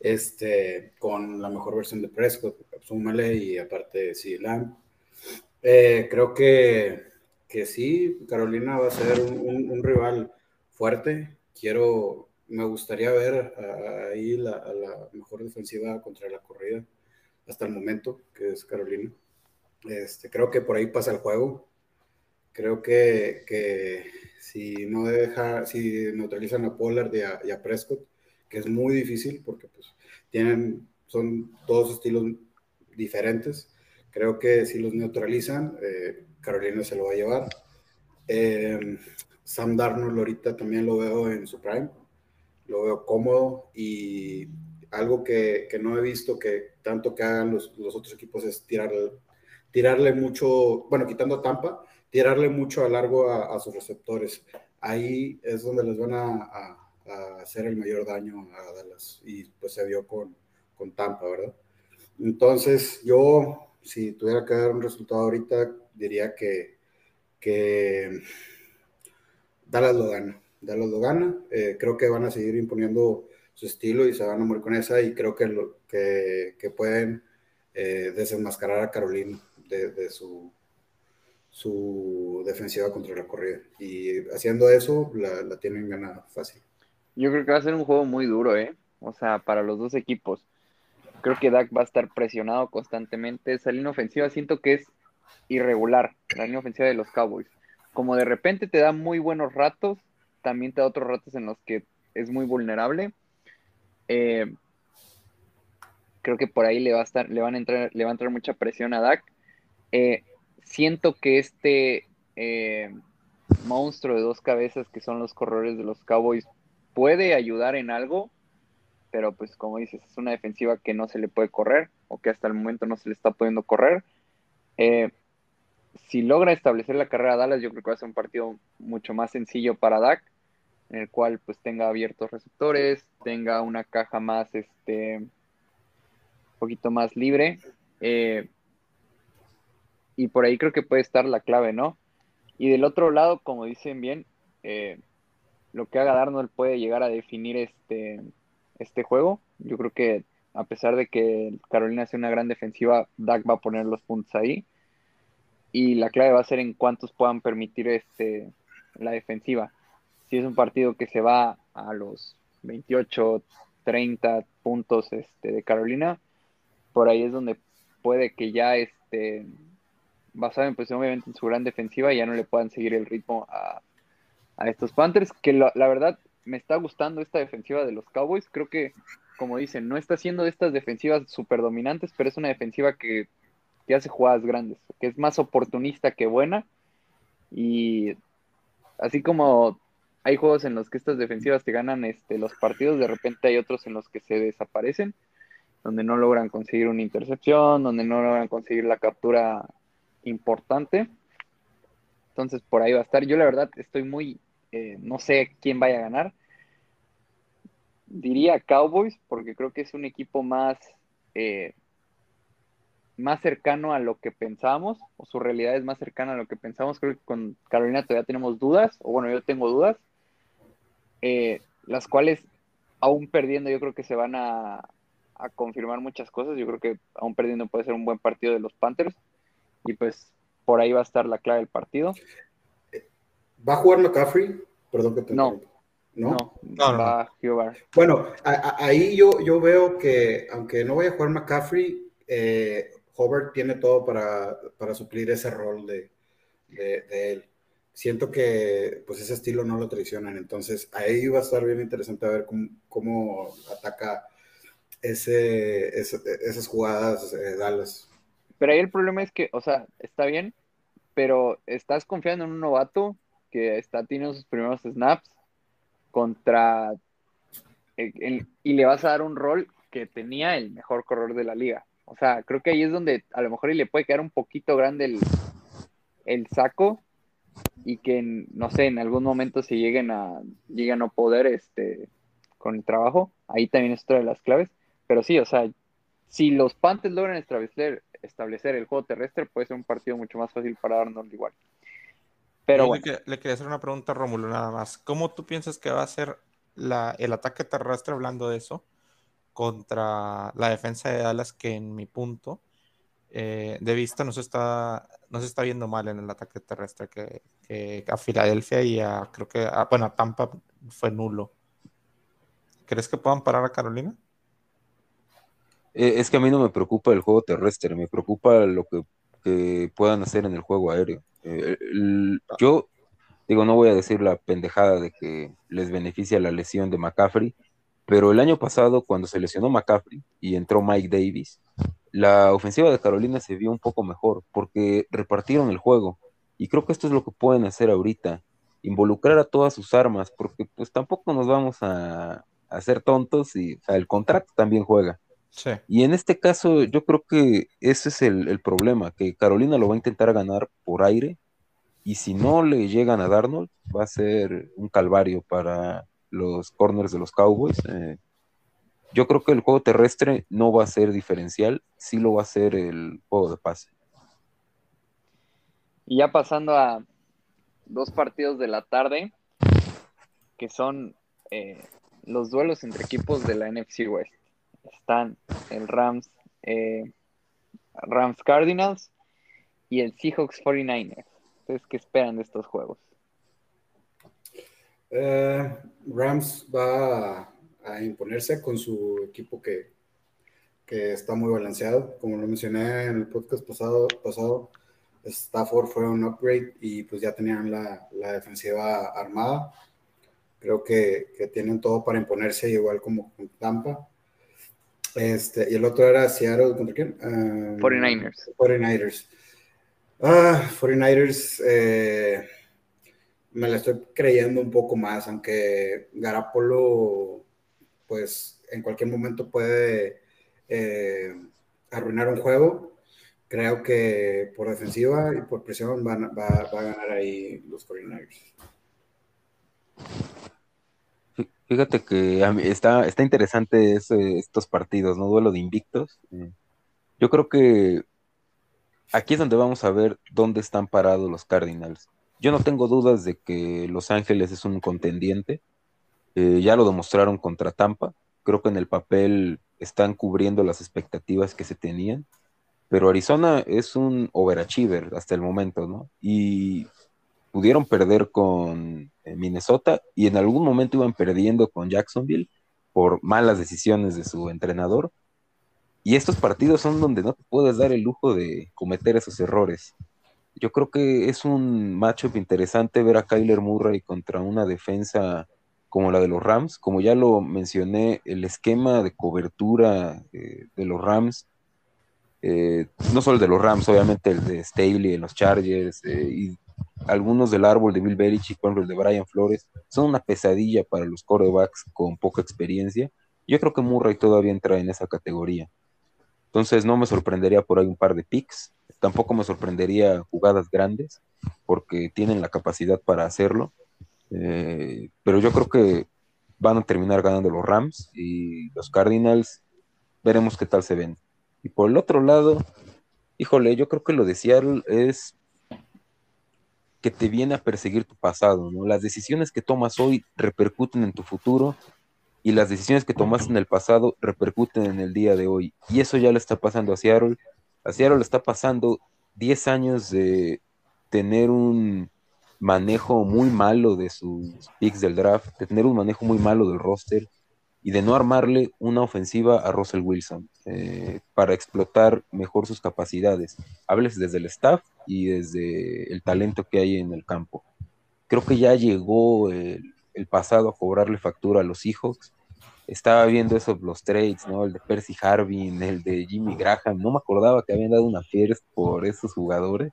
este, con la mejor versión de Prescott, súmale y aparte sí, Lamb. Eh, creo que, que, sí, Carolina va a ser un, rival fuerte. Quiero, me gustaría ver ahí la, la, mejor defensiva contra la corrida hasta el momento, que es Carolina. Este, creo que por ahí pasa el juego. Creo que, que si no deja, si neutralizan a Pollard y a Prescott, que es muy difícil porque pues tienen, son dos estilos diferentes. Creo que si los neutralizan, eh, Carolina se lo va a llevar. Eh, Sam Darnold ahorita también lo veo en su prime, lo veo cómodo y algo que, que no he visto que tanto que hagan los, los otros equipos es tirarle, tirarle mucho, bueno, quitando Tampa, tirarle mucho a largo a, sus receptores. Ahí es donde les van a a hacer el mayor daño a Dallas y pues se vio con, con Tampa, ¿verdad? Entonces yo, si tuviera que dar un resultado ahorita, diría que, que Dallas lo gana. Dallas lo gana. Eh, creo que van a seguir imponiendo su estilo y se van a morir con esa y creo que, que, pueden eh, desenmascarar a Carolina de, de, su, su defensiva contra la corrida. Y haciendo eso, la, la tienen ganada fácil. Yo creo que va a ser un juego muy duro, ¿eh? O sea, para los dos equipos. Creo que Dak va a estar presionado constantemente. Esa línea ofensiva siento que es irregular, la línea ofensiva de los Cowboys. Como de repente te da muy buenos ratos, también te da otros ratos en los que es muy vulnerable. Eh, creo que por ahí le va a estar, le van a entrar, le va a entrar mucha presión a Dak. Eh, siento que este eh, monstruo de dos cabezas que son los corredores de los Cowboys puede ayudar en algo, pero pues como dices, es una defensiva que no se le puede correr o que hasta el momento no se le está pudiendo correr. Si logra establecer la carrera a Dallas, yo creo que va a ser un partido mucho más sencillo para Dak, en el cual pues tenga abiertos receptores, tenga una caja más, este, un poquito más libre. Eh, y por ahí creo que puede estar la clave, ¿no? Y del otro lado, como dicen bien, eh, lo que haga Darnold puede llegar a definir este, este juego. Yo creo que a pesar de que Carolina hace una gran defensiva, Dak va a poner los puntos ahí. Y la clave va a ser en cuántos puedan permitir este, la defensiva. Si es un partido que se va a los 28, 30 puntos este, de Carolina, por ahí es donde puede que ya este, basado en, pues, obviamente en su gran defensiva, ya no le puedan seguir el ritmo a, estos Panthers, que la, verdad me está gustando esta defensiva de los Cowboys. Creo que, como dicen, no está haciendo de estas defensivas súper dominantes, pero es una defensiva que, que, hace jugadas grandes, que es más oportunista que buena. Y así como hay juegos en los que estas defensivas te ganan este, los partidos, de repente hay otros en los que se desaparecen, donde no logran conseguir una intercepción, donde no logran conseguir la captura importante. Entonces por ahí va a estar. Yo la verdad estoy muy, eh, no sé quién vaya a ganar. Diría Cowboys porque creo que es un equipo más, eh, más cercano a lo que pensamos, o su realidad es más cercana a lo que pensamos. Creo que con Carolina todavía tenemos dudas, o bueno, yo tengo dudas, eh, las cuales aún perdiendo yo creo que se van a, a confirmar muchas cosas. Yo creo que aún perdiendo puede ser un buen partido de los Panthers y pues por ahí va a estar la clave del partido. ¿Va a jugar McCaffrey? Perdón que te no. ¿No? No, va a jugar. Bueno, ahí yo, yo veo que aunque no vaya a jugar McCaffrey, eh, Hobart tiene todo para, suplir ese rol de, él. Siento que pues ese estilo no lo traicionan, entonces ahí va a estar bien interesante a ver cómo, ataca ese, esas jugadas eh, Dallas. Pero ahí el problema es que, o sea, está bien, pero estás confiando en un novato que está teniendo sus primeros snaps contra y le vas a dar un rol que tenía el mejor corredor de la liga. O sea, creo que ahí es donde a lo mejor le puede quedar un poquito grande el, el saco y que, no sé, en algún momento se lleguen a, lleguen a no poder este, con el trabajo. Ahí también es otra de las claves. Pero sí, o sea, si los Panthers logran establecer, establecer el juego terrestre, puede ser un partido mucho más fácil para Arnold igual. Pero le, quería hacer una pregunta a Rómulo nada más. ¿Cómo tú piensas que va a ser el ataque terrestre, hablando de eso, contra la defensa de Dallas, que en mi punto eh, de vista no se, está, no se está viendo mal en el ataque terrestre, que, a Filadelfia y a, creo que, a, bueno, a Tampa fue nulo. ¿Crees que puedan parar a Carolina? Eh, es que a mí no me preocupa el juego terrestre, me preocupa lo que, puedan hacer en el juego aéreo. Eh, yo digo, no voy a decir la pendejada de que les beneficia la lesión de McCaffrey, pero el año pasado, cuando se lesionó McCaffrey y entró Mike Davis, la ofensiva de Carolina se vio un poco mejor porque repartieron el juego. Y creo que esto es lo que pueden hacer ahorita, involucrar a todas sus armas, porque pues tampoco nos vamos a, hacer tontos y el contrato también juega. Y en este caso, yo creo que ese es el, problema, que Carolina lo va a intentar ganar por aire, y si no le llegan a Darnold, va a ser un calvario para los corners de los Cowboys. Eh, yo creo que el juego terrestre no va a ser diferencial, sí lo va a ser el juego de pase. Y ya pasando a dos partidos de la tarde, que son eh, los duelos entre equipos de la NFC West están el Rams, eh, Rams Cardinals y el Seahawks 49ers. Entonces, ¿qué esperan de estos juegos? Eh, Rams va a, imponerse con su equipo que, que, está muy balanceado. Como lo mencioné en el podcast pasado, pasado Stafford fue un upgrade y pues ya tenían la, defensiva armada. Creo que, que, tienen todo para imponerse, igual como con Tampa. Este, y el otro era Seattle, ¿contra quién? 49ers. 49ers. Ah, 49ers, eh, me la estoy creyendo un poco más, aunque Garapolo, pues en cualquier momento puede eh, arruinar un juego. Creo que por defensiva y por presión va, a ganar ahí los 49 Fíjate que está, está interesante estos partidos, ¿no? Duelo de invictos. Eh, yo creo que aquí es donde vamos a ver dónde están parados los Cardinals. Yo no tengo dudas de que Los Ángeles es un contendiente. Eh, ya lo demostraron contra Tampa. Creo que en el papel están cubriendo las expectativas que se tenían. Pero Arizona es un overachiever hasta el momento, ¿no? Y pudieron perder con eh, Minnesota y en algún momento iban perdiendo con Jacksonville por malas decisiones de su entrenador. Y estos partidos son donde no te puedes dar el lujo de cometer esos errores. Yo creo que es un matchup interesante ver a Kyler Murray contra una defensa como la de los Rams. Como ya lo mencioné, el esquema de cobertura eh, de los Rams, eh, no solo el de los Rams, obviamente el de Staley en los Chargers eh, y algunos del árbol de Bill Belichick, por ejemplo el de Brian Flores, son una pesadilla para los quarterbacks con poca experiencia. Yo creo que Murray todavía entra en esa categoría. Entonces no me sorprendería por ahí un par de picks. Tampoco me sorprendería jugadas grandes, porque tienen la capacidad para hacerlo. Eh, pero yo creo que van a terminar ganando los Rams y los Cardinals. Veremos qué tal se ven. Y por el otro lado, híjole, yo creo que lo de Seattle es que te viene a perseguir tu pasado, ¿no? Las decisiones que tomas hoy repercuten en tu futuro y las decisiones que tomaste en el pasado repercuten en el día de hoy. Y eso ya le está pasando a Seattle. A Seattle le está pasando 10 años de tener un manejo muy malo de sus picks del draft, de tener un manejo muy malo del roster y de no armarle una ofensiva a Russell Wilson eh, para explotar mejor sus capacidades. Hables desde el staff y desde el talento que hay en el campo. Creo que ya llegó el, pasado a cobrarle factura a los Seahawks estaba viendo esos los trades, ¿no? El de Percy Harvin, el de Jimmy Graham, no me acordaba que habían dado una first por esos jugadores.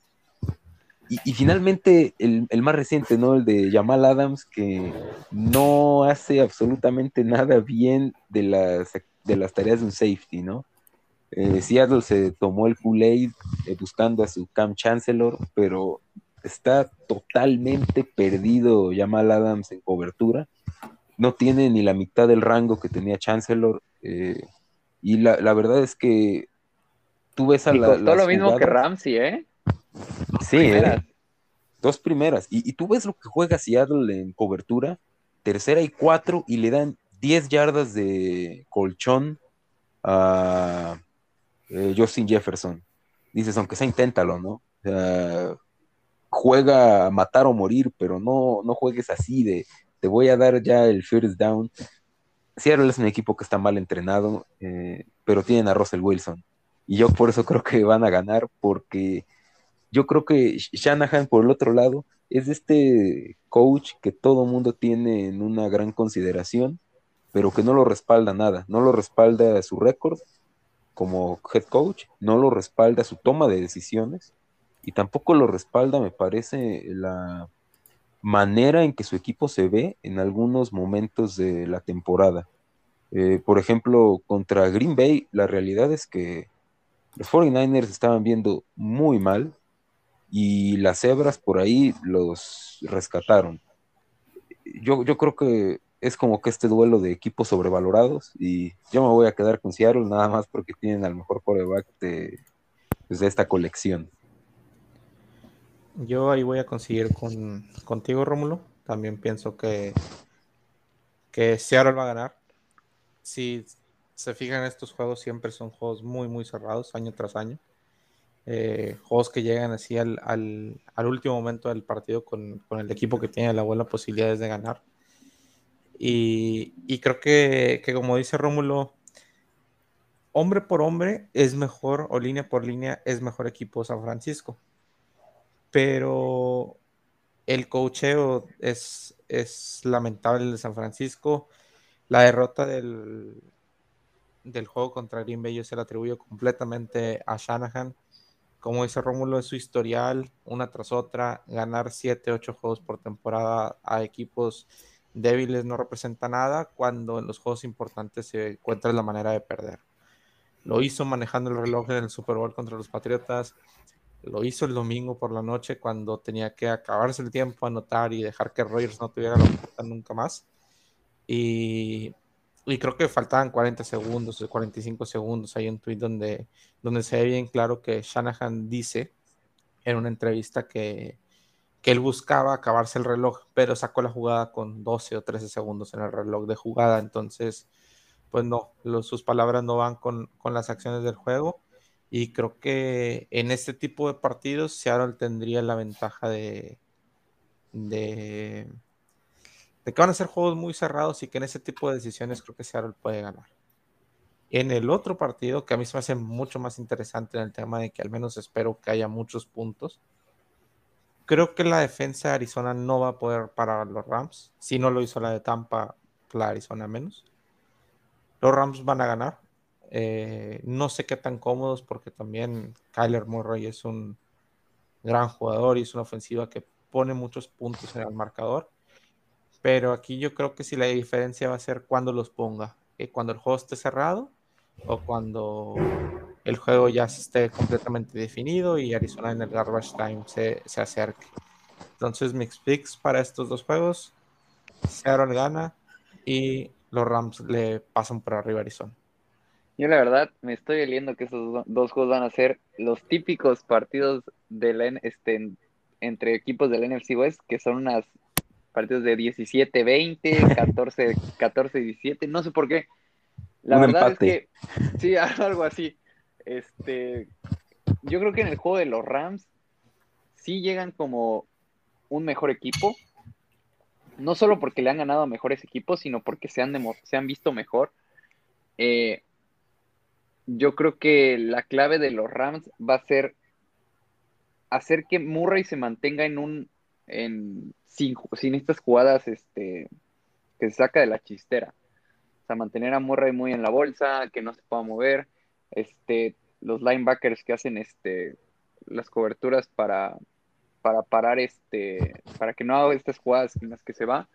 Y, finalmente el, más reciente, ¿no? El de Jamal Adams, que no hace absolutamente nada bien de las, de las tareas de un safety, ¿no? Eh, Seattle se tomó el Kool-Aid eh, buscando a su Cam Chancellor, pero está totalmente perdido Jamal Adams en cobertura no tiene ni la mitad del rango que tenía Chancellor. Eh, y la, verdad es que tú ves a la. Todo lo mismo que Ramsey, ¿eh? Sí, ¿eh? dos primeras. Y, tú ves lo que juega Seattle en cobertura, tercera y cuatro, y le dan 10 yardas de colchón a eh, Justin Jefferson. Dices, aunque sea, inténtalo, ¿no? juega a matar o morir, pero no, no juegues así de te voy a dar ya el first down. Seattle es un equipo que está mal entrenado, eh, pero tienen a Russell Wilson. Y yo por eso creo que van a ganar, porque yo creo que Shanahan, por el otro lado, es este coach que todo mundo tiene en una gran consideración, pero que no lo respalda nada. No lo respalda su récord como head coach, no lo respalda su toma de decisiones y tampoco lo respalda, me parece, la manera en que su equipo se ve en algunos momentos de la temporada. Eh, por ejemplo, contra Green Bay, la realidad es que los 49ers estaban viendo muy mal y las cebras por ahí los rescataron. Yo, yo creo que es como que este duelo de equipos sobrevalorados y yo me voy a quedar con Seattle nada más porque tienen al mejor coreback de, pues, de esta colección. Yo ahí voy a conseguir con, contigo, Rómulo. También pienso que, que Seattle va a ganar. Si se fijan, estos juegos siempre son juegos muy, muy cerrados, año tras año. Eh, juegos que llegan así al, último momento del partido con, el equipo que tiene la buena posibilidades de ganar. Y, creo que, como dice Rómulo, hombre por hombre es mejor, o línea por línea es mejor equipo San Francisco pero el cocheo es, es lamentable de San Francisco. La derrota del, del juego contra Green Bay yo se la atribuyo completamente a Shanahan. Como dice Rómulo, es su historial, una tras otra, ganar 7, 8 juegos por temporada a equipos débiles no representa nada cuando en los juegos importantes se encuentra la manera de perder. Lo hizo manejando el reloj en el Super Bowl contra los Patriotas, lo hizo el domingo por la noche cuando tenía que acabarse el tiempo, anotar y dejar que Rogers no tuviera la oportunidad nunca más. Y, y, creo que faltaban 40 segundos, 45 segundos. Hay un tweet donde, donde se ve bien claro que Shanahan dice en una entrevista que, que él buscaba acabarse el reloj, pero sacó la jugada con 12 o 13 segundos en el reloj de jugada. Entonces, pues no, sus palabras no van con, con las acciones del juego y creo que en este tipo de partidos Seattle tendría la ventaja de, de, que van a ser juegos muy cerrados y que en ese tipo de decisiones creo que Seattle puede ganar. En el otro partido, que a mí se me hace mucho más interesante en el tema de que al menos espero que haya muchos puntos, creo que la defensa de Arizona no va a poder parar los Rams. Si no lo hizo la de Tampa, la Arizona menos. Los Rams van a ganar. Eh, no sé qué tan cómodos porque también Kyler Murray es un gran jugador y es una ofensiva que pone muchos puntos en el marcador. Pero aquí yo creo que si la diferencia va a ser cuando los ponga. Eh, cuando el juego esté cerrado o cuando el juego ya esté completamente definido y Arizona en el garbage time se, se acerque. Entonces, mix picks para estos dos juegos: Seattle gana y los Rams le pasan por arriba a Arizona. Yo la verdad me estoy oliendo que esos dos juegos van a ser los típicos partidos de este, entre equipos del NFC West, que son unas partidos de 17-20, 14-17, no sé por qué. La verdad es que sí, algo así. Este, yo creo que en el juego de los Rams sí llegan como un mejor equipo, no solo porque le han ganado a mejores equipos, sino porque se han, se han visto mejor. Eh, yo creo que la clave de los Rams va a ser hacer que Murray se mantenga en un sin, estas jugadas este que se saca de la chistera. O sea, mantener a Murray muy en la bolsa, que no se pueda mover, este los linebackers que hacen este las coberturas para para parar este para que no haga estas jugadas en las que se va.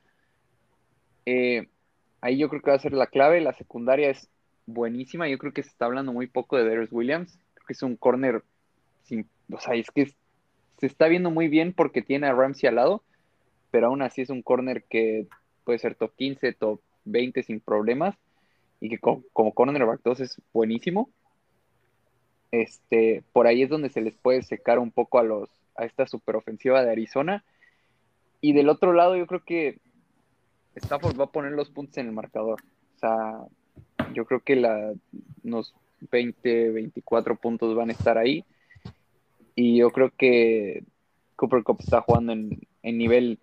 Eh, ahí yo creo que va a ser la clave. La secundaria es buenísima. Yo creo que se está hablando muy poco de Darius Williams. Creo que es un corner sin, o sea, es que se está viendo muy bien porque tiene a Ramsey al lado, pero aún así es un corner que puede ser top 15, top 20 sin problemas y que como, como cornerback 2 es buenísimo. Este, por ahí es donde se les puede secar un poco a los a esta superofensiva de Arizona. Y del otro lado, yo creo que Stafford va a poner los puntos en el marcador. O sea, yo creo que la, unos 20, 24 puntos van a estar ahí. Y yo creo que Cooper Cup está jugando en, nivel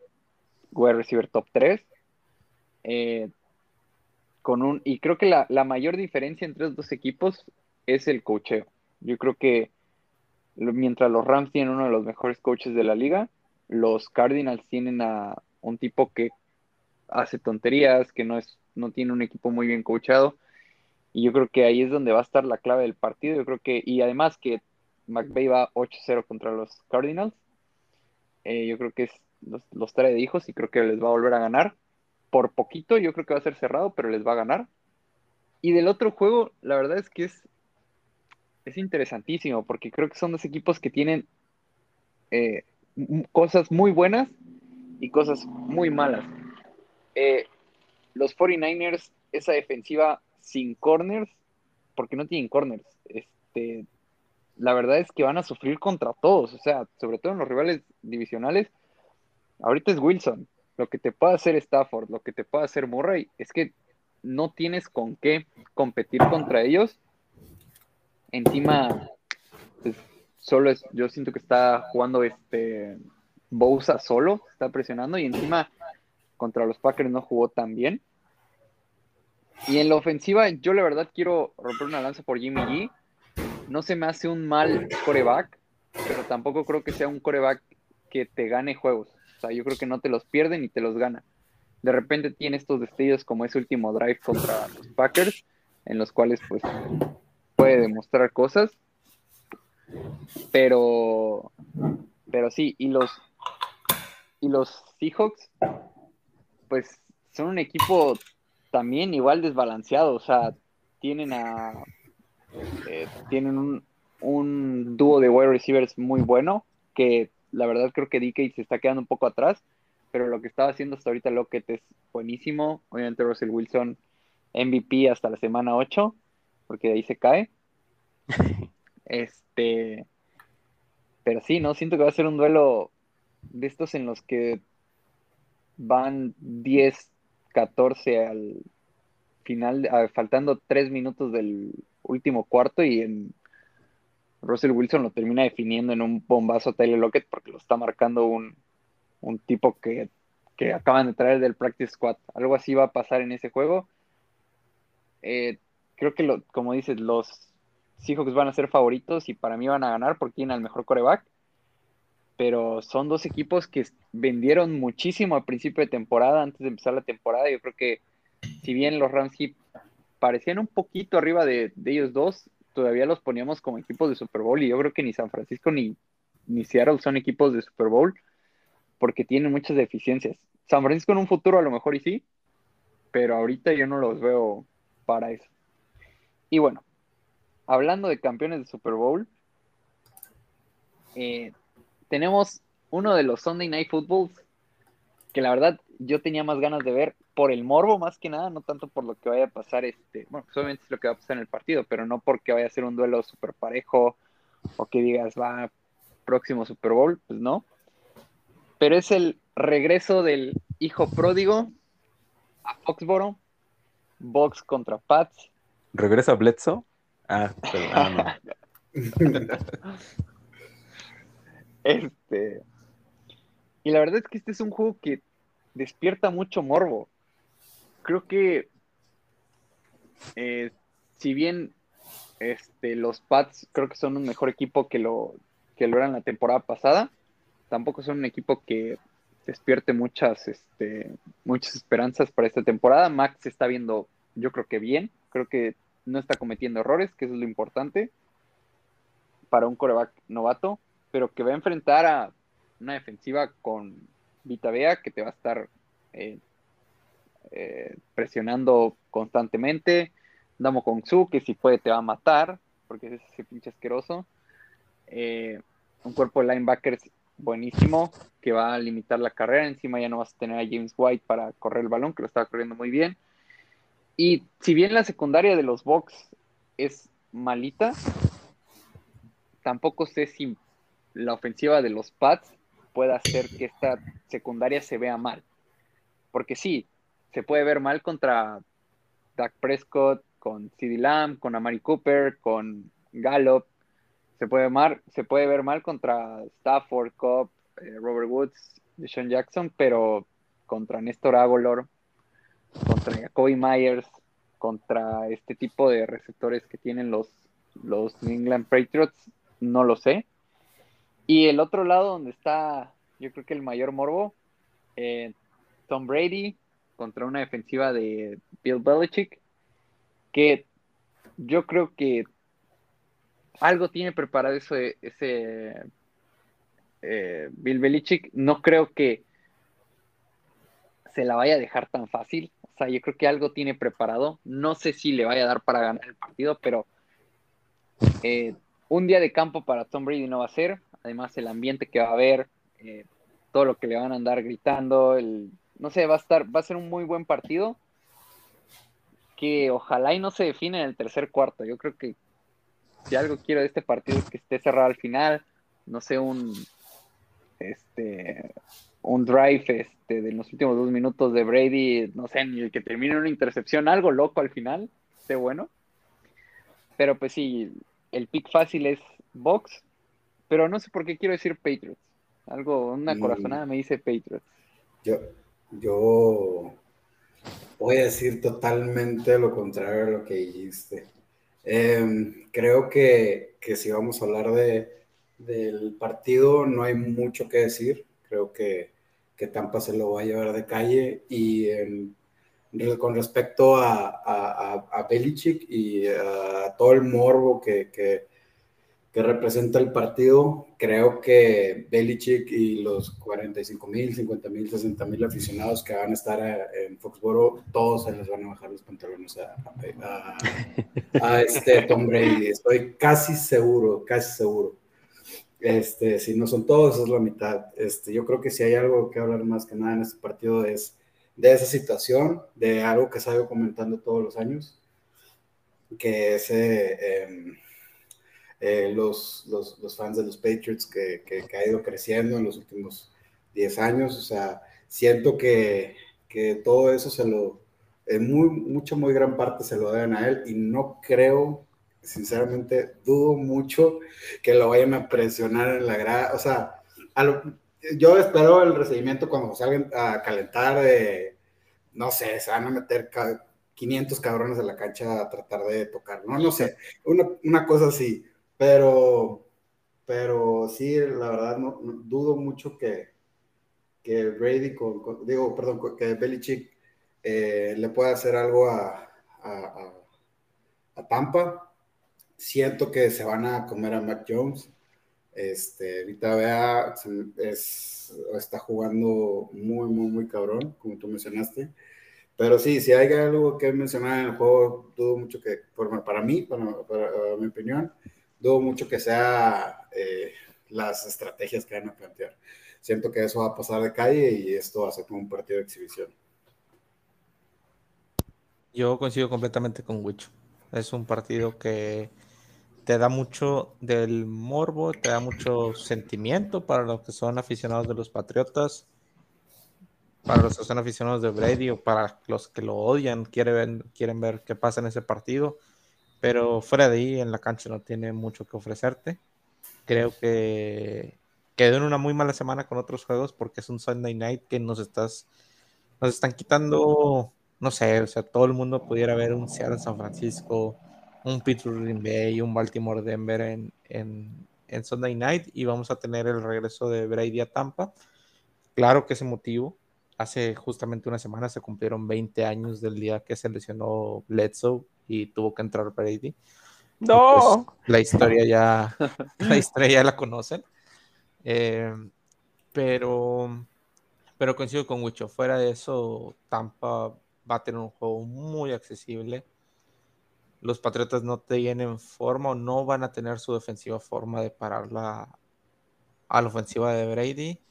wide receiver top 3. Eh, con un, y creo que la, mayor diferencia entre los dos equipos es el cocheo. Yo creo que mientras los Rams tienen uno de los mejores coaches de la liga, los Cardinals tienen a un tipo que hace tonterías, que no es, no tiene un equipo muy bien coachado. Y yo creo que ahí es donde va a estar la clave del partido. Yo creo que, y además que McVay va 8-0 contra los Cardinals. Eh, yo creo que es, los, trae de hijos y creo que les va a volver a ganar. Por poquito, yo creo que va a ser cerrado, pero les va a ganar. Y del otro juego, la verdad es que es, es interesantísimo, porque creo que son dos equipos que tienen eh, cosas muy buenas y cosas muy malas. Eh, los 49ers, esa defensiva sin corners, porque no tienen corners. Este, la verdad es que van a sufrir contra todos, o sea, sobre todo en los rivales divisionales. Ahorita es Wilson. Lo que te puede hacer Stafford, lo que te puede hacer Murray, es que no tienes con qué competir contra ellos. Encima, pues, solo es, yo siento que está jugando este Bousa solo, está presionando y encima contra los Packers no jugó tan bien. Y en la ofensiva, yo la verdad quiero romper una lanza por Jimmy G. No se me hace un mal coreback, pero tampoco creo que sea un coreback que te gane juegos. O sea, yo creo que no te los pierde ni te los gana. De repente tiene estos destellos como ese último drive contra los Packers, en los cuales pues puede demostrar cosas. Pero, pero sí, y los, y los Seahawks, pues son un equipo también igual desbalanceado, o sea, tienen a eh, tienen un, un dúo de wide receivers muy bueno, que la verdad creo que DK se está quedando un poco atrás, pero lo que estaba haciendo hasta ahorita Lockett es buenísimo. Obviamente Russell Wilson MVP hasta la semana 8, porque de ahí se cae. este, pero sí, ¿no? Siento que va a ser un duelo de estos en los que van 10, 14 al final, faltando 3 minutos del último cuarto y en Russell Wilson lo termina definiendo en un bombazo a Tyler Lockett porque lo está marcando un, tipo que, acaban de traer del Practice Squad. Algo así va a pasar en ese juego. Eh, creo que, lo, como dices, los Seahawks van a ser favoritos y para mí van a ganar porque tienen al mejor coreback. Pero son dos equipos que vendieron muchísimo al principio de temporada, antes de empezar la temporada. Yo creo que si bien los Rams parecían un poquito arriba de, ellos dos, todavía los poníamos como equipos de Super Bowl y yo creo que ni San Francisco ni, ni Seattle son equipos de Super Bowl porque tienen muchas deficiencias. San Francisco en un futuro a lo mejor y sí, pero ahorita yo no los veo para eso. Y bueno, hablando de campeones de Super Bowl, eh, tenemos uno de los Sunday Night Footballs que la verdad yo tenía más ganas de ver por el morbo más que nada, no tanto por lo que vaya a pasar, este, bueno, pues obviamente es lo que va a pasar en el partido, pero no porque vaya a ser un duelo súper parejo o que digas va próximo Super Bowl, pues no. Pero es el regreso del hijo pródigo a Foxboro, Box contra Pats. ¿Regresa Bledsoe? Ah, pero, ah, este. Y la verdad es que este es un juego que despierta mucho morbo. Creo que eh, si bien este, los Pats creo que son un mejor equipo que lo, que lo eran la temporada pasada, tampoco son un equipo que despierte muchas, este, muchas esperanzas para esta temporada. Max se está viendo, yo creo que bien, creo que no está cometiendo errores, que eso es lo importante para un coreback novato, pero que va a enfrentar a una defensiva con Vita Vea que te va a estar eh, eh, presionando constantemente. Damo con Su, que si puede te va a matar, porque es ese pinche asqueroso. Eh, un cuerpo de linebackers buenísimo, que va a limitar la carrera. Encima ya no vas a tener a James White para correr el balón, que lo estaba corriendo muy bien. Y si bien la secundaria de los Bucks es malita, tampoco sé si la ofensiva de los Pats pueda hacer que esta secundaria se vea mal. Porque sí, se puede ver mal contra Dak Prescott, con CeeDee Lamb, con Amari Cooper, con Gallup. Se puede, se puede ver mal contra Stafford, Cobb, eh, Robert Woods, Deshaun Jackson, pero contra Néstor Agolor, contra Jacoby Myers, contra este tipo de receptores que tienen los, los New England Patriots, no lo sé. Y el otro lado donde está, yo creo que el mayor morbo, eh, Tom Brady contra una defensiva de Bill Belichick, que yo creo que algo tiene preparado ese, ese eh, Bill Belichick. No creo que se la vaya a dejar tan fácil. O sea, yo creo que algo tiene preparado. No sé si le vaya a dar para ganar el partido, pero eh, un día de campo para Tom Brady no va a ser además el ambiente que va a haber, eh, todo lo que le van a andar gritando, el, no sé, va a estar, va a ser un muy buen partido que ojalá y no se define en el tercer cuarto. Yo creo que si algo quiero de este partido es que esté cerrado al final, no sé, un este un drive este, de los últimos dos minutos de Brady, no sé, ni el que termine una intercepción, algo loco al final, esté bueno. Pero pues sí, el pick fácil es Box, pero no sé por qué quiero decir Patriots. Algo, una mm. corazonada me dice Patriots. Yo, yo voy a decir totalmente lo contrario a lo que dijiste. Em, creo que, si vamos a hablar de, del partido, no hay mucho que decir. Creo que, que Tampa se lo va a llevar de calle y con respecto a, a, a, Belichick y a todo el morbo que, que representa el partido. Creo que Belichick y los 45 mil, 50 mil, 60 mil aficionados que van a estar eh, en Foxboro, todos se les van a bajar los pantalones a, este Tom Brady. Estoy casi seguro, casi seguro. Este, si no son todos, es la mitad. Este, yo creo que si hay algo que hablar más que nada en este partido es de esa situación, de algo que salgo comentando todos los años, que es eh, eh, los, los, los, fans de los Patriots que, que, ha ido creciendo en los últimos 10 años. O sea, siento que, que todo eso se lo, en muy, mucha, muy gran parte se lo deben a él y no creo, sinceramente, dudo mucho que lo vayan a presionar en la grada. O sea, yo espero el recibimiento cuando salgan a calentar de, no sé, se van a meter 500 cabrones en la cancha a tratar de tocar, no, no sé, una, una cosa así. Pero, pero sí, la verdad, no, dudo mucho que, que Brady, con, digo, perdón, que Belichick eh, le pueda hacer algo a, a, a, Tampa. Siento que se van a comer a Mac Jones. Este, ahorita vea, es, está jugando muy, muy, muy cabrón, como tú mencionaste. Pero sí, si hay algo que mencionar en el juego, dudo mucho que, para mí, para mi opinión, dudo mucho que sea eh, las estrategias que van a plantear. Siento que eso va a pasar de calle y esto va a ser como un partido de exhibición. Yo coincido completamente con Wicho. Es un partido que te da mucho del morbo, te da mucho sentimiento para los que son aficionados de los Patriotas, para los que son aficionados de Brady o para los que lo odian, quieren ver, quieren ver qué pasa en ese partido pero fuera de ahí en la cancha no tiene mucho que ofrecerte. Creo que quedó en una muy mala semana con otros juegos porque es un Sunday night que nos estás nos están quitando, no sé, o sea, todo el mundo pudiera ver un Seattle San Francisco, un Pittsburgh Green Bay, un Baltimore Denver en, en, en Sunday night y vamos a tener el regreso de Brady a Tampa. Claro que es emotivo. Hace justamente una semana se cumplieron 20 años del día que se lesionó Bledsoe y tuvo que entrar Brady. No. Pues, la historia ya, la historia ya la conocen. Eh, pero, pero coincido con Wicho. Fuera de eso, Tampa va a tener un juego muy accesible. Los Patriotas no tienen forma o no van a tener su defensiva forma de parar la, a la ofensiva de Brady.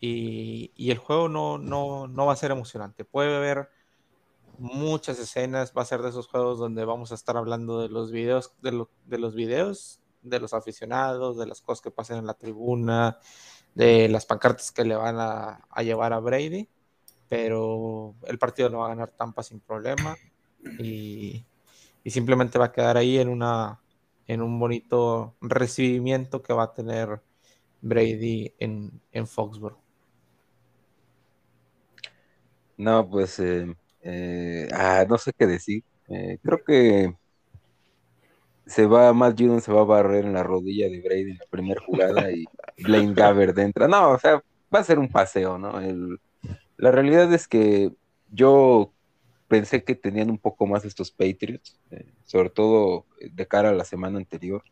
Y, y el juego no, no, no va a ser emocionante. Puede haber muchas escenas, va a ser de esos juegos donde vamos a estar hablando de los videos, de, de los videos, de los aficionados, de las cosas que pasan en la tribuna, de las pancartas que le van a, llevar a Brady, pero el partido lo va a ganar Tampa sin problema y, simplemente va a quedar ahí en una en un bonito recibimiento que va a tener Brady en, en Foxborough. No, pues eh, eh, ah, no sé qué decir. Eh, creo que se va, Matt Judon se va a barrer en la rodilla de Brady en la primera jugada y Blaine Gabbert entra. No, o sea, va a ser un paseo, ¿no? la realidad es que yo pensé que tenían un poco más estos Patriots, eh, sobre todo de cara a la semana anterior.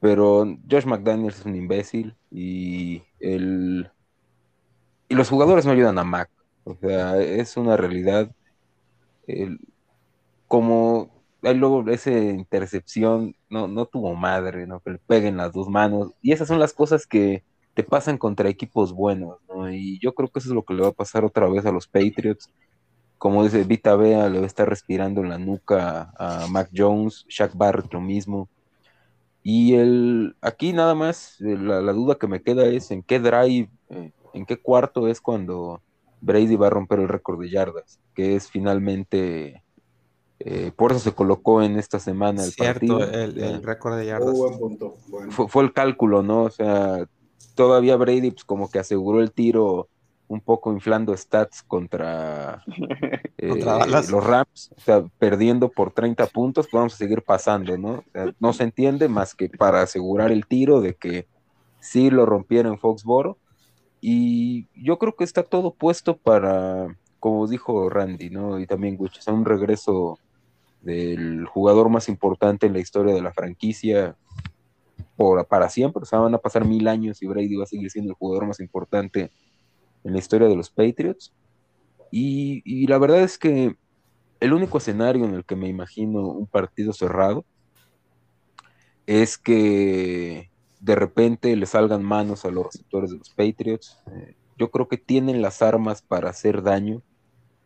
Pero Josh McDaniels es un imbécil y el y los jugadores no ayudan a Mac. O sea, es una realidad. como hay luego esa intercepción, no, no tuvo madre, ¿no? Que le peguen las dos manos. Y esas son las cosas que te pasan contra equipos buenos, ¿no? Y yo creo que eso es lo que le va a pasar otra vez a los Patriots. Como dice Vita Bea, le va a estar respirando en la nuca a Mac Jones, Shaq Barrett lo mismo. Y el, aquí nada más, la, duda que me queda es en qué drive, eh, en qué cuarto es cuando Brady va a romper el récord de yardas, que es finalmente, eh, por eso se colocó en esta semana el Cierto, El, récord de yardas. Fue, el cálculo, ¿no? O sea, todavía Brady pues, como que aseguró el tiro un poco inflando stats contra, eh, los Rams, o sea, perdiendo por 30 puntos, pues vamos a seguir pasando, ¿no? no se entiende más que para asegurar el tiro de que sí lo rompiera en Foxboro y yo creo que está todo puesto para, como dijo Randy, ¿no? Y también Gucci, es un regreso del jugador más importante en la historia de la franquicia, por, para siempre, o sea, van a pasar mil años y Brady va a seguir siendo el jugador más importante en la historia de los Patriots. Y, y la verdad es que el único escenario en el que me imagino un partido cerrado es que de repente le salgan manos a los receptores de los Patriots. Eh, yo creo que tienen las armas para hacer daño.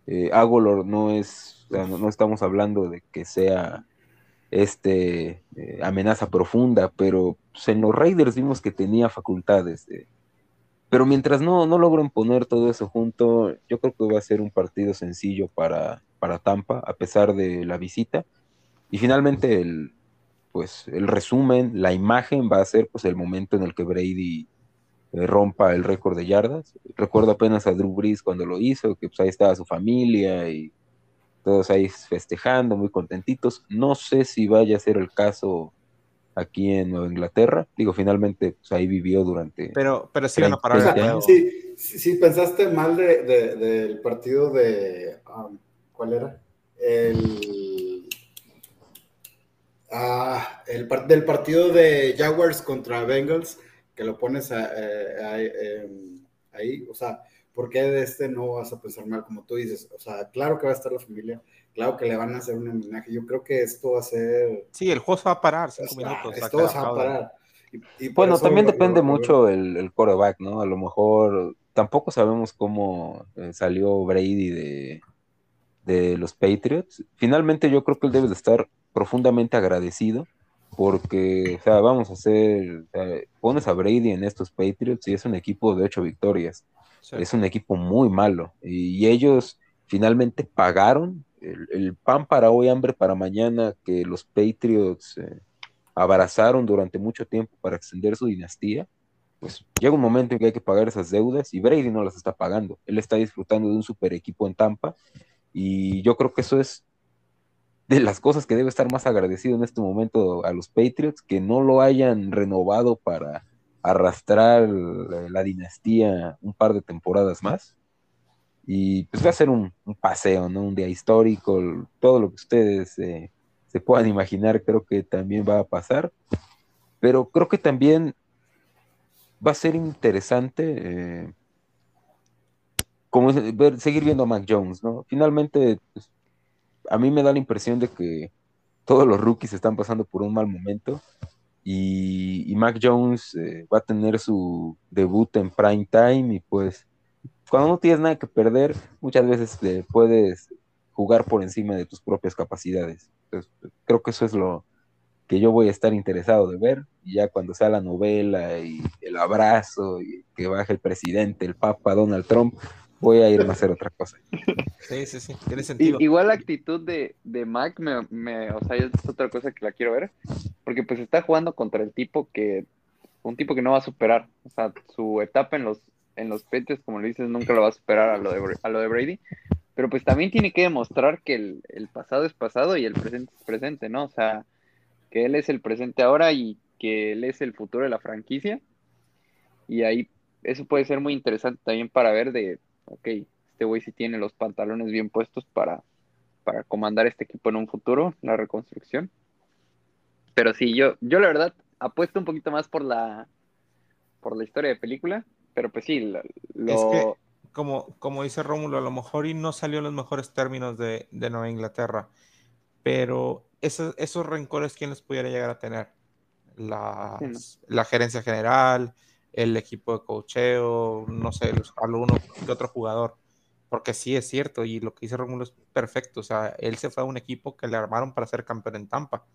Eh, Agolor no es, no, estamos hablando de que sea este eh, amenaza profunda, pero pues, en los Raiders vimos que tenía facultades. pero mientras no, no logren poner todo eso junto, yo creo que va a ser un partido sencillo para, para Tampa, a pesar de la visita. Y finalmente el, pues el resumen, la imagen va a ser pues el momento en el que Brady eh, rompa el récord de yardas. Recuerdo apenas a Drew Brees cuando lo hizo, que pues ahí estaba su familia y todos ahí festejando, muy contentitos. No sé si vaya a ser el caso aquí en Nueva Inglaterra. Digo, finalmente pues, ahí vivió durante. Pero, pero sí van a parar. sí, pensaste mal del partido de. Um, ¿Cuál era? El Ah, el del partido de Jaguars contra Bengals, que lo pones eh, em, ahí, o sea, ¿por qué de este no vas a pensar mal, como tú dices? O sea, claro que va a estar la familia, claro que le van a hacer un homenaje. Yo creo que esto va a ser. Sí, el juego va a parar cinco minutos. Esto va a parar. Y, bueno, también depende mucho el, el quarterback, ¿no? A lo mejor tampoco sabemos cómo eh, salió Brady de, de los Patriots. Finalmente yo creo que él debe de estar profundamente agradecido porque, o sea, vamos a hacer, pones a Brady en estos Patriots y es un equipo de ocho victorias. Es un equipo muy malo y, ellos finalmente pagaron el, pan para hoy, hambre para mañana que los Patriots eh, abrazaron durante mucho tiempo para extender su dinastía. Pues llega un momento en que hay que pagar esas deudas y Brady no las está pagando. Él está disfrutando de un super equipo en Tampa y yo creo que eso es de las cosas que debe estar más agradecido en este momento a los Patriots, que no lo hayan renovado para arrastrar la, dinastía un par de temporadas más. Y pues va a ser un, paseo, ¿no? Un día histórico, todo lo que ustedes eh, se puedan imaginar, creo que también va a pasar. Pero creo que también va a ser interesante eh, como ver, seguir viendo a Mac Jones, ¿no? Finalmente, pues, a mí me da la impresión de que todos los rookies están pasando por un mal momento y, Mac Jones eh, va a tener su debut en prime time y pues cuando no tienes nada que perder, muchas veces puedes jugar por encima de tus propias capacidades. creo que eso es lo que yo voy a estar interesado de ver y ya cuando sea la novela y el abrazo y que baje el presidente, el papa Donald Trump, voy a irme a hacer otra cosa. Sí, sí, sí, tiene sentido. igual la actitud de, de Mac, me, me, o sea, es otra cosa que la quiero ver, porque pues está jugando contra el tipo que, un tipo que no va a superar, o sea, su etapa en los, en los petes, como le dices, nunca lo va a superar a lo de, a lo de Brady, pero pues también tiene que demostrar que el, el pasado es pasado y el presente es presente, ¿no? O sea, que él es el presente ahora y que él es el futuro de la franquicia, y ahí eso puede ser muy interesante también para ver de ok, este güey sí tiene los pantalones bien puestos para, para comandar este equipo en un futuro, la reconstrucción. Pero sí, yo, yo la verdad apuesto un poquito más por la, por la historia de película, pero pues sí, lo... Es que, como, como dice Rómulo, a lo mejor y no salió en los mejores términos de, Nueva Inglaterra, pero esos, esos rencores, ¿quién los pudiera llegar a tener? La, la gerencia general, el equipo de cocheo, no sé, alguno de otro jugador. Porque sí es cierto, y lo que dice Romulo es perfecto. O sea, él se fue a un equipo que le armaron para ser campeón en Tampa.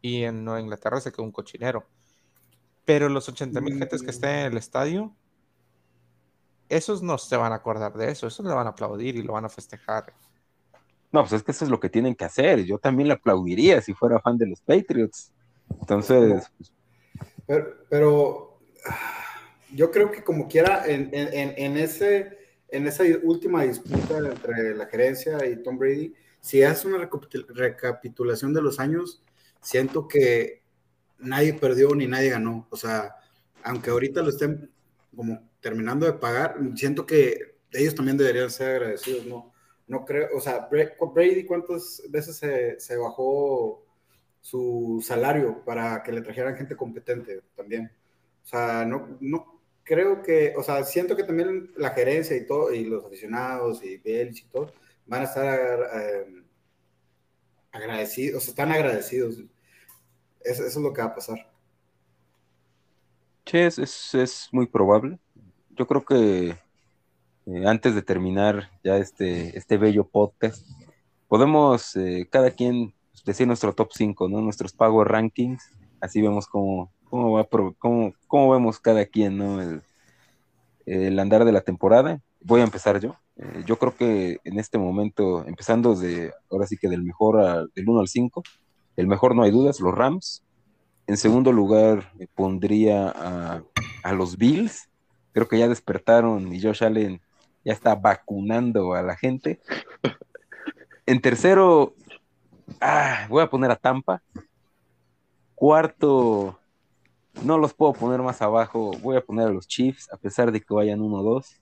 Y en Nueva Inglaterra se quedó un cochinero. Pero los 80 mil gentes que estén en el estadio, esos no se van a acordar de eso. Esos le van a aplaudir y lo van a festejar. No, pues es que eso es lo que tienen que hacer. Yo también le aplaudiría si fuera fan de los Patriots. Entonces. Pero, pero yo creo que como quiera, en, en, ese, en esa última disputa entre la gerencia y Tom Brady, si hace una recapitulación de los años, siento que nadie perdió ni nadie ganó. O sea, aunque ahorita lo estén como terminando de pagar, siento que ellos también deberían ser agradecidos, ¿no? No creo, o sea, Brady, ¿cuántas veces se, se bajó su salario para que le trajeran gente competente también. O sea, no, no creo que, o sea, siento que también la gerencia y todo, y los aficionados y Bielsa y todo, van a estar eh, agradecidos, o sea, están agradecidos. Eso, eso, es lo que va a pasar. Sí, es, es, es muy probable. Yo creo que eh, antes de terminar ya este, este bello podcast, podemos eh, cada quien decir nuestro top 5, ¿no? Nuestros Power Rankings, así vemos cómo, cómo, va, cómo, cómo vemos cada quien, ¿no? El, el, andar de la temporada. Voy a empezar yo. Eh, yo creo que en este momento, empezando de, ahora sí que del mejor, a, del 1 al 5, el mejor no hay dudas, los Rams. En segundo lugar, pondría a, a los Bills. Creo que ya despertaron y Josh Allen ya está vacunando a la gente. En tercero, ah, voy a poner a Tampa. Cuarto, no los puedo poner más abajo, voy a poner a los Chiefs, a pesar de que vayan 1-2.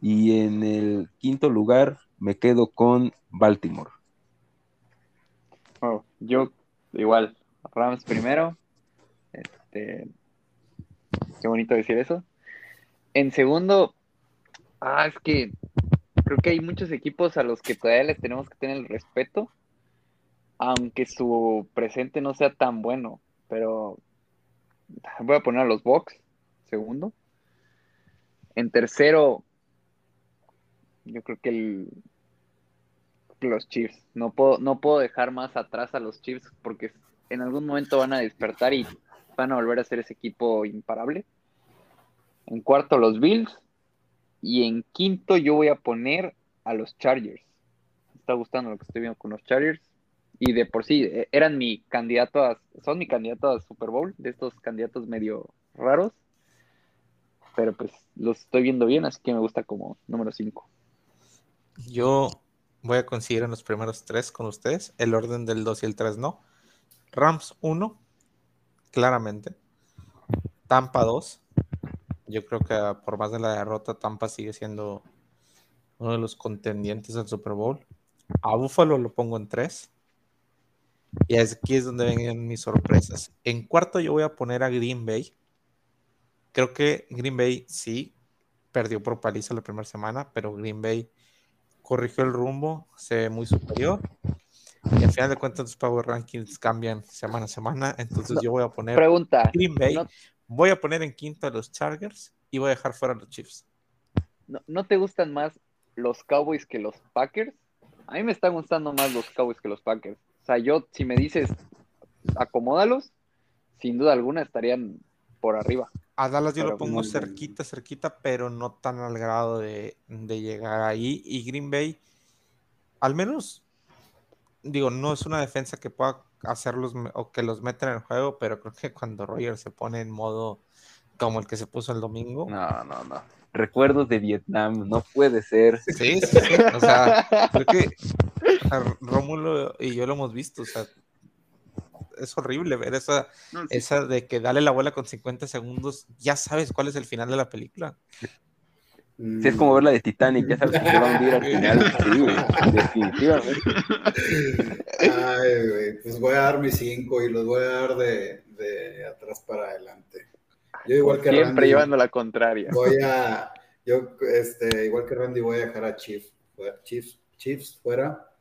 Y en el quinto lugar me quedo con Baltimore. Oh, yo igual, Rams primero. Este, qué bonito decir eso. En segundo, Ah, es que creo que hay muchos equipos a los que todavía les tenemos que tener el respeto, aunque su presente no sea tan bueno, pero voy a poner a los Bucks, segundo. En tercero, yo creo que el, los Chiefs. No puedo, no puedo dejar más atrás a los Chiefs porque en algún momento van a despertar y van a volver a ser ese equipo imparable. En cuarto, los Bills. Y en quinto yo voy a poner a los Chargers. Me está gustando lo que estoy viendo con los Chargers. Y de por sí, eh, eran mi candidato a, son mi candidato a Super Bowl, de estos candidatos medio raros. Pero pues los estoy viendo bien, así que me gusta como número 5. Yo voy a conseguir en los primeros tres con ustedes. El orden del 2 y el 3 no. Rams 1, claramente. Tampa 2. Yo creo que por más de la derrota, Tampa sigue siendo uno de los contendientes al Super Bowl. A Buffalo lo pongo en tres. Y aquí es donde vengan mis sorpresas. En cuarto yo voy a poner a Green Bay. Creo que Green Bay sí perdió por paliza la primera semana, pero Green Bay corrigió el rumbo, se ve muy superior. Y al final de cuentas los Power Rankings cambian semana a semana. Entonces yo voy a poner Pregunta, Green Bay Voy a poner en quinto a los Chargers y voy a dejar fuera a los Chiefs. ¿No, ¿No, te gustan más los Cowboys que los Packers? A mí me están gustando más los Cowboys que los Packers. O sea, yo, si me dices, acomódalos, sin duda alguna estarían por arriba. A Dallas yo lo pongo cerquita, cerquita, pero no tan al grado de, de llegar ahí. Y Green Bay, al menos, digo, no es una defensa que pueda hacerlos o que los metan en el juego, pero creo que cuando Roger se pone en modo como el que se puso el domingo. No, no, no. Recuerdos de Vietnam, no puede ser. Sí, sí, sí. O sea, creo que Rómulo y yo lo hemos visto, o sea, es horrible ver esa, no, sí. esa de que dale la bola con 50 segundos, ya sabes cuál es el final de la película. Sí, es como ver la de Titanic, ya sabes que se va a hundir al final. Sí, güey, definitivamente. Ay, güey, pues voy a dar mis cinco y los voy a dar de, de atrás para adelante. Yo igual que Siempre Randy, llevando la contraria. Voy a, yo, este, igual que Randy, voy a dejar a Chiefs, Chiefs, Chiefs fuera,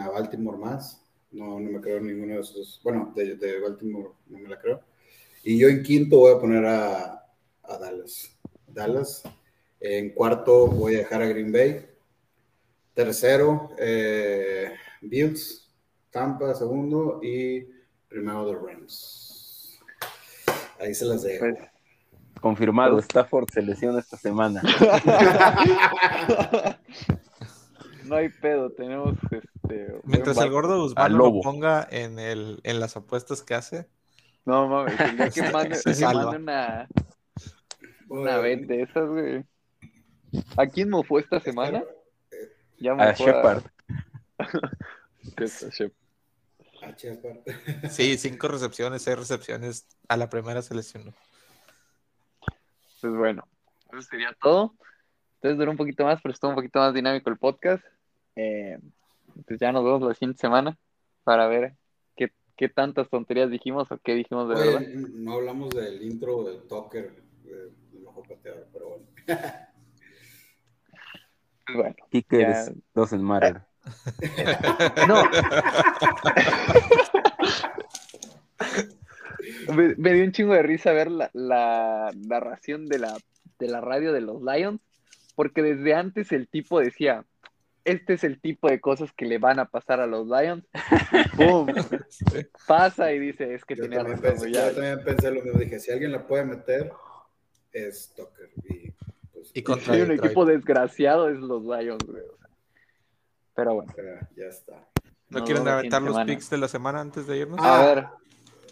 a Baltimore más. No, no me creo ninguno de esos. Bueno, de, de Baltimore no me la creo. Y yo en quinto voy a poner a, a Dallas. Dallas. En cuarto voy a dejar a Green Bay. Tercero, eh, Bills. Tampa, segundo. Y primero, The Rams. Ahí se las dejo. Pues, confirmado, Stafford se lesiona esta semana. no hay pedo, tenemos este. Mientras el gordo Guzmán lo ponga en, el, en las apuestas que hace. No mames, tendría que mande, que mande una, una vez de esas, güey. ¿A quién mofó esta semana? Ya a Shepard. A Shepard. Sí, cinco recepciones, seis recepciones. A la primera se lesionó. Pues bueno, eso sería todo. Entonces duró un poquito más, pero estuvo un poquito más dinámico el podcast. Eh, pues ya nos vemos la siguiente semana para ver qué qué tantas tonterías dijimos o qué dijimos de Oye, verdad. no hablamos del intro del Tucker, de- del pateador, pero bueno. Bueno, Kickers Ya. doesn't matter. no. me, me dio un chingo de risa ver la, la narración de la, de la radio de los Lions, porque desde antes el tipo decía, este es el tipo de cosas que le van a pasar a los Lions. ¡Pum! Pasa y dice, es que Yo tenía también, razón, pensé, yo ya". también pensé lo mismo. Dije, si alguien la puede meter, es Tucker. Y, pues, Y contra Hay un equipo desgraciado es los Lions, güey. Pero bueno. ya, ya está. ¿No quieren aventar los picks de la semana antes de irnos? Ah, A ver,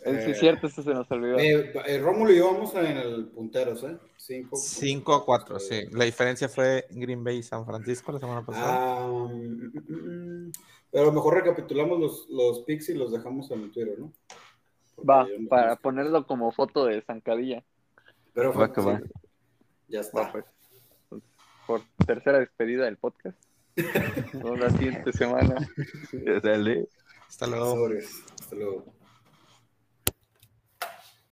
es eh, cierto, esto se nos olvidó. Eh, eh, Rómulo y yo vamos en el punteros, ¿eh? Cinco, 5 a 4, sí. La diferencia fue Green Bay y San Francisco la semana pasada. Ah, mm, mm, mm. pero mejor recapitulamos los, los picks y los dejamos en el Twitter, ¿no? Porque Va, no- para ponerlo como foto de zancadilla. Pero Va que va. Ya Va, está. pues. Por tercera despedida del podcast. La siguiente semana. Dale. Hasta luego. Hasta luego.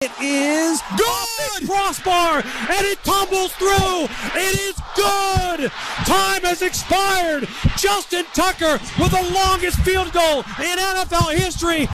It is good crossbar and it tumbles through. It is good. Time has expired. Justin Tucker with the longest field goal in NFL history.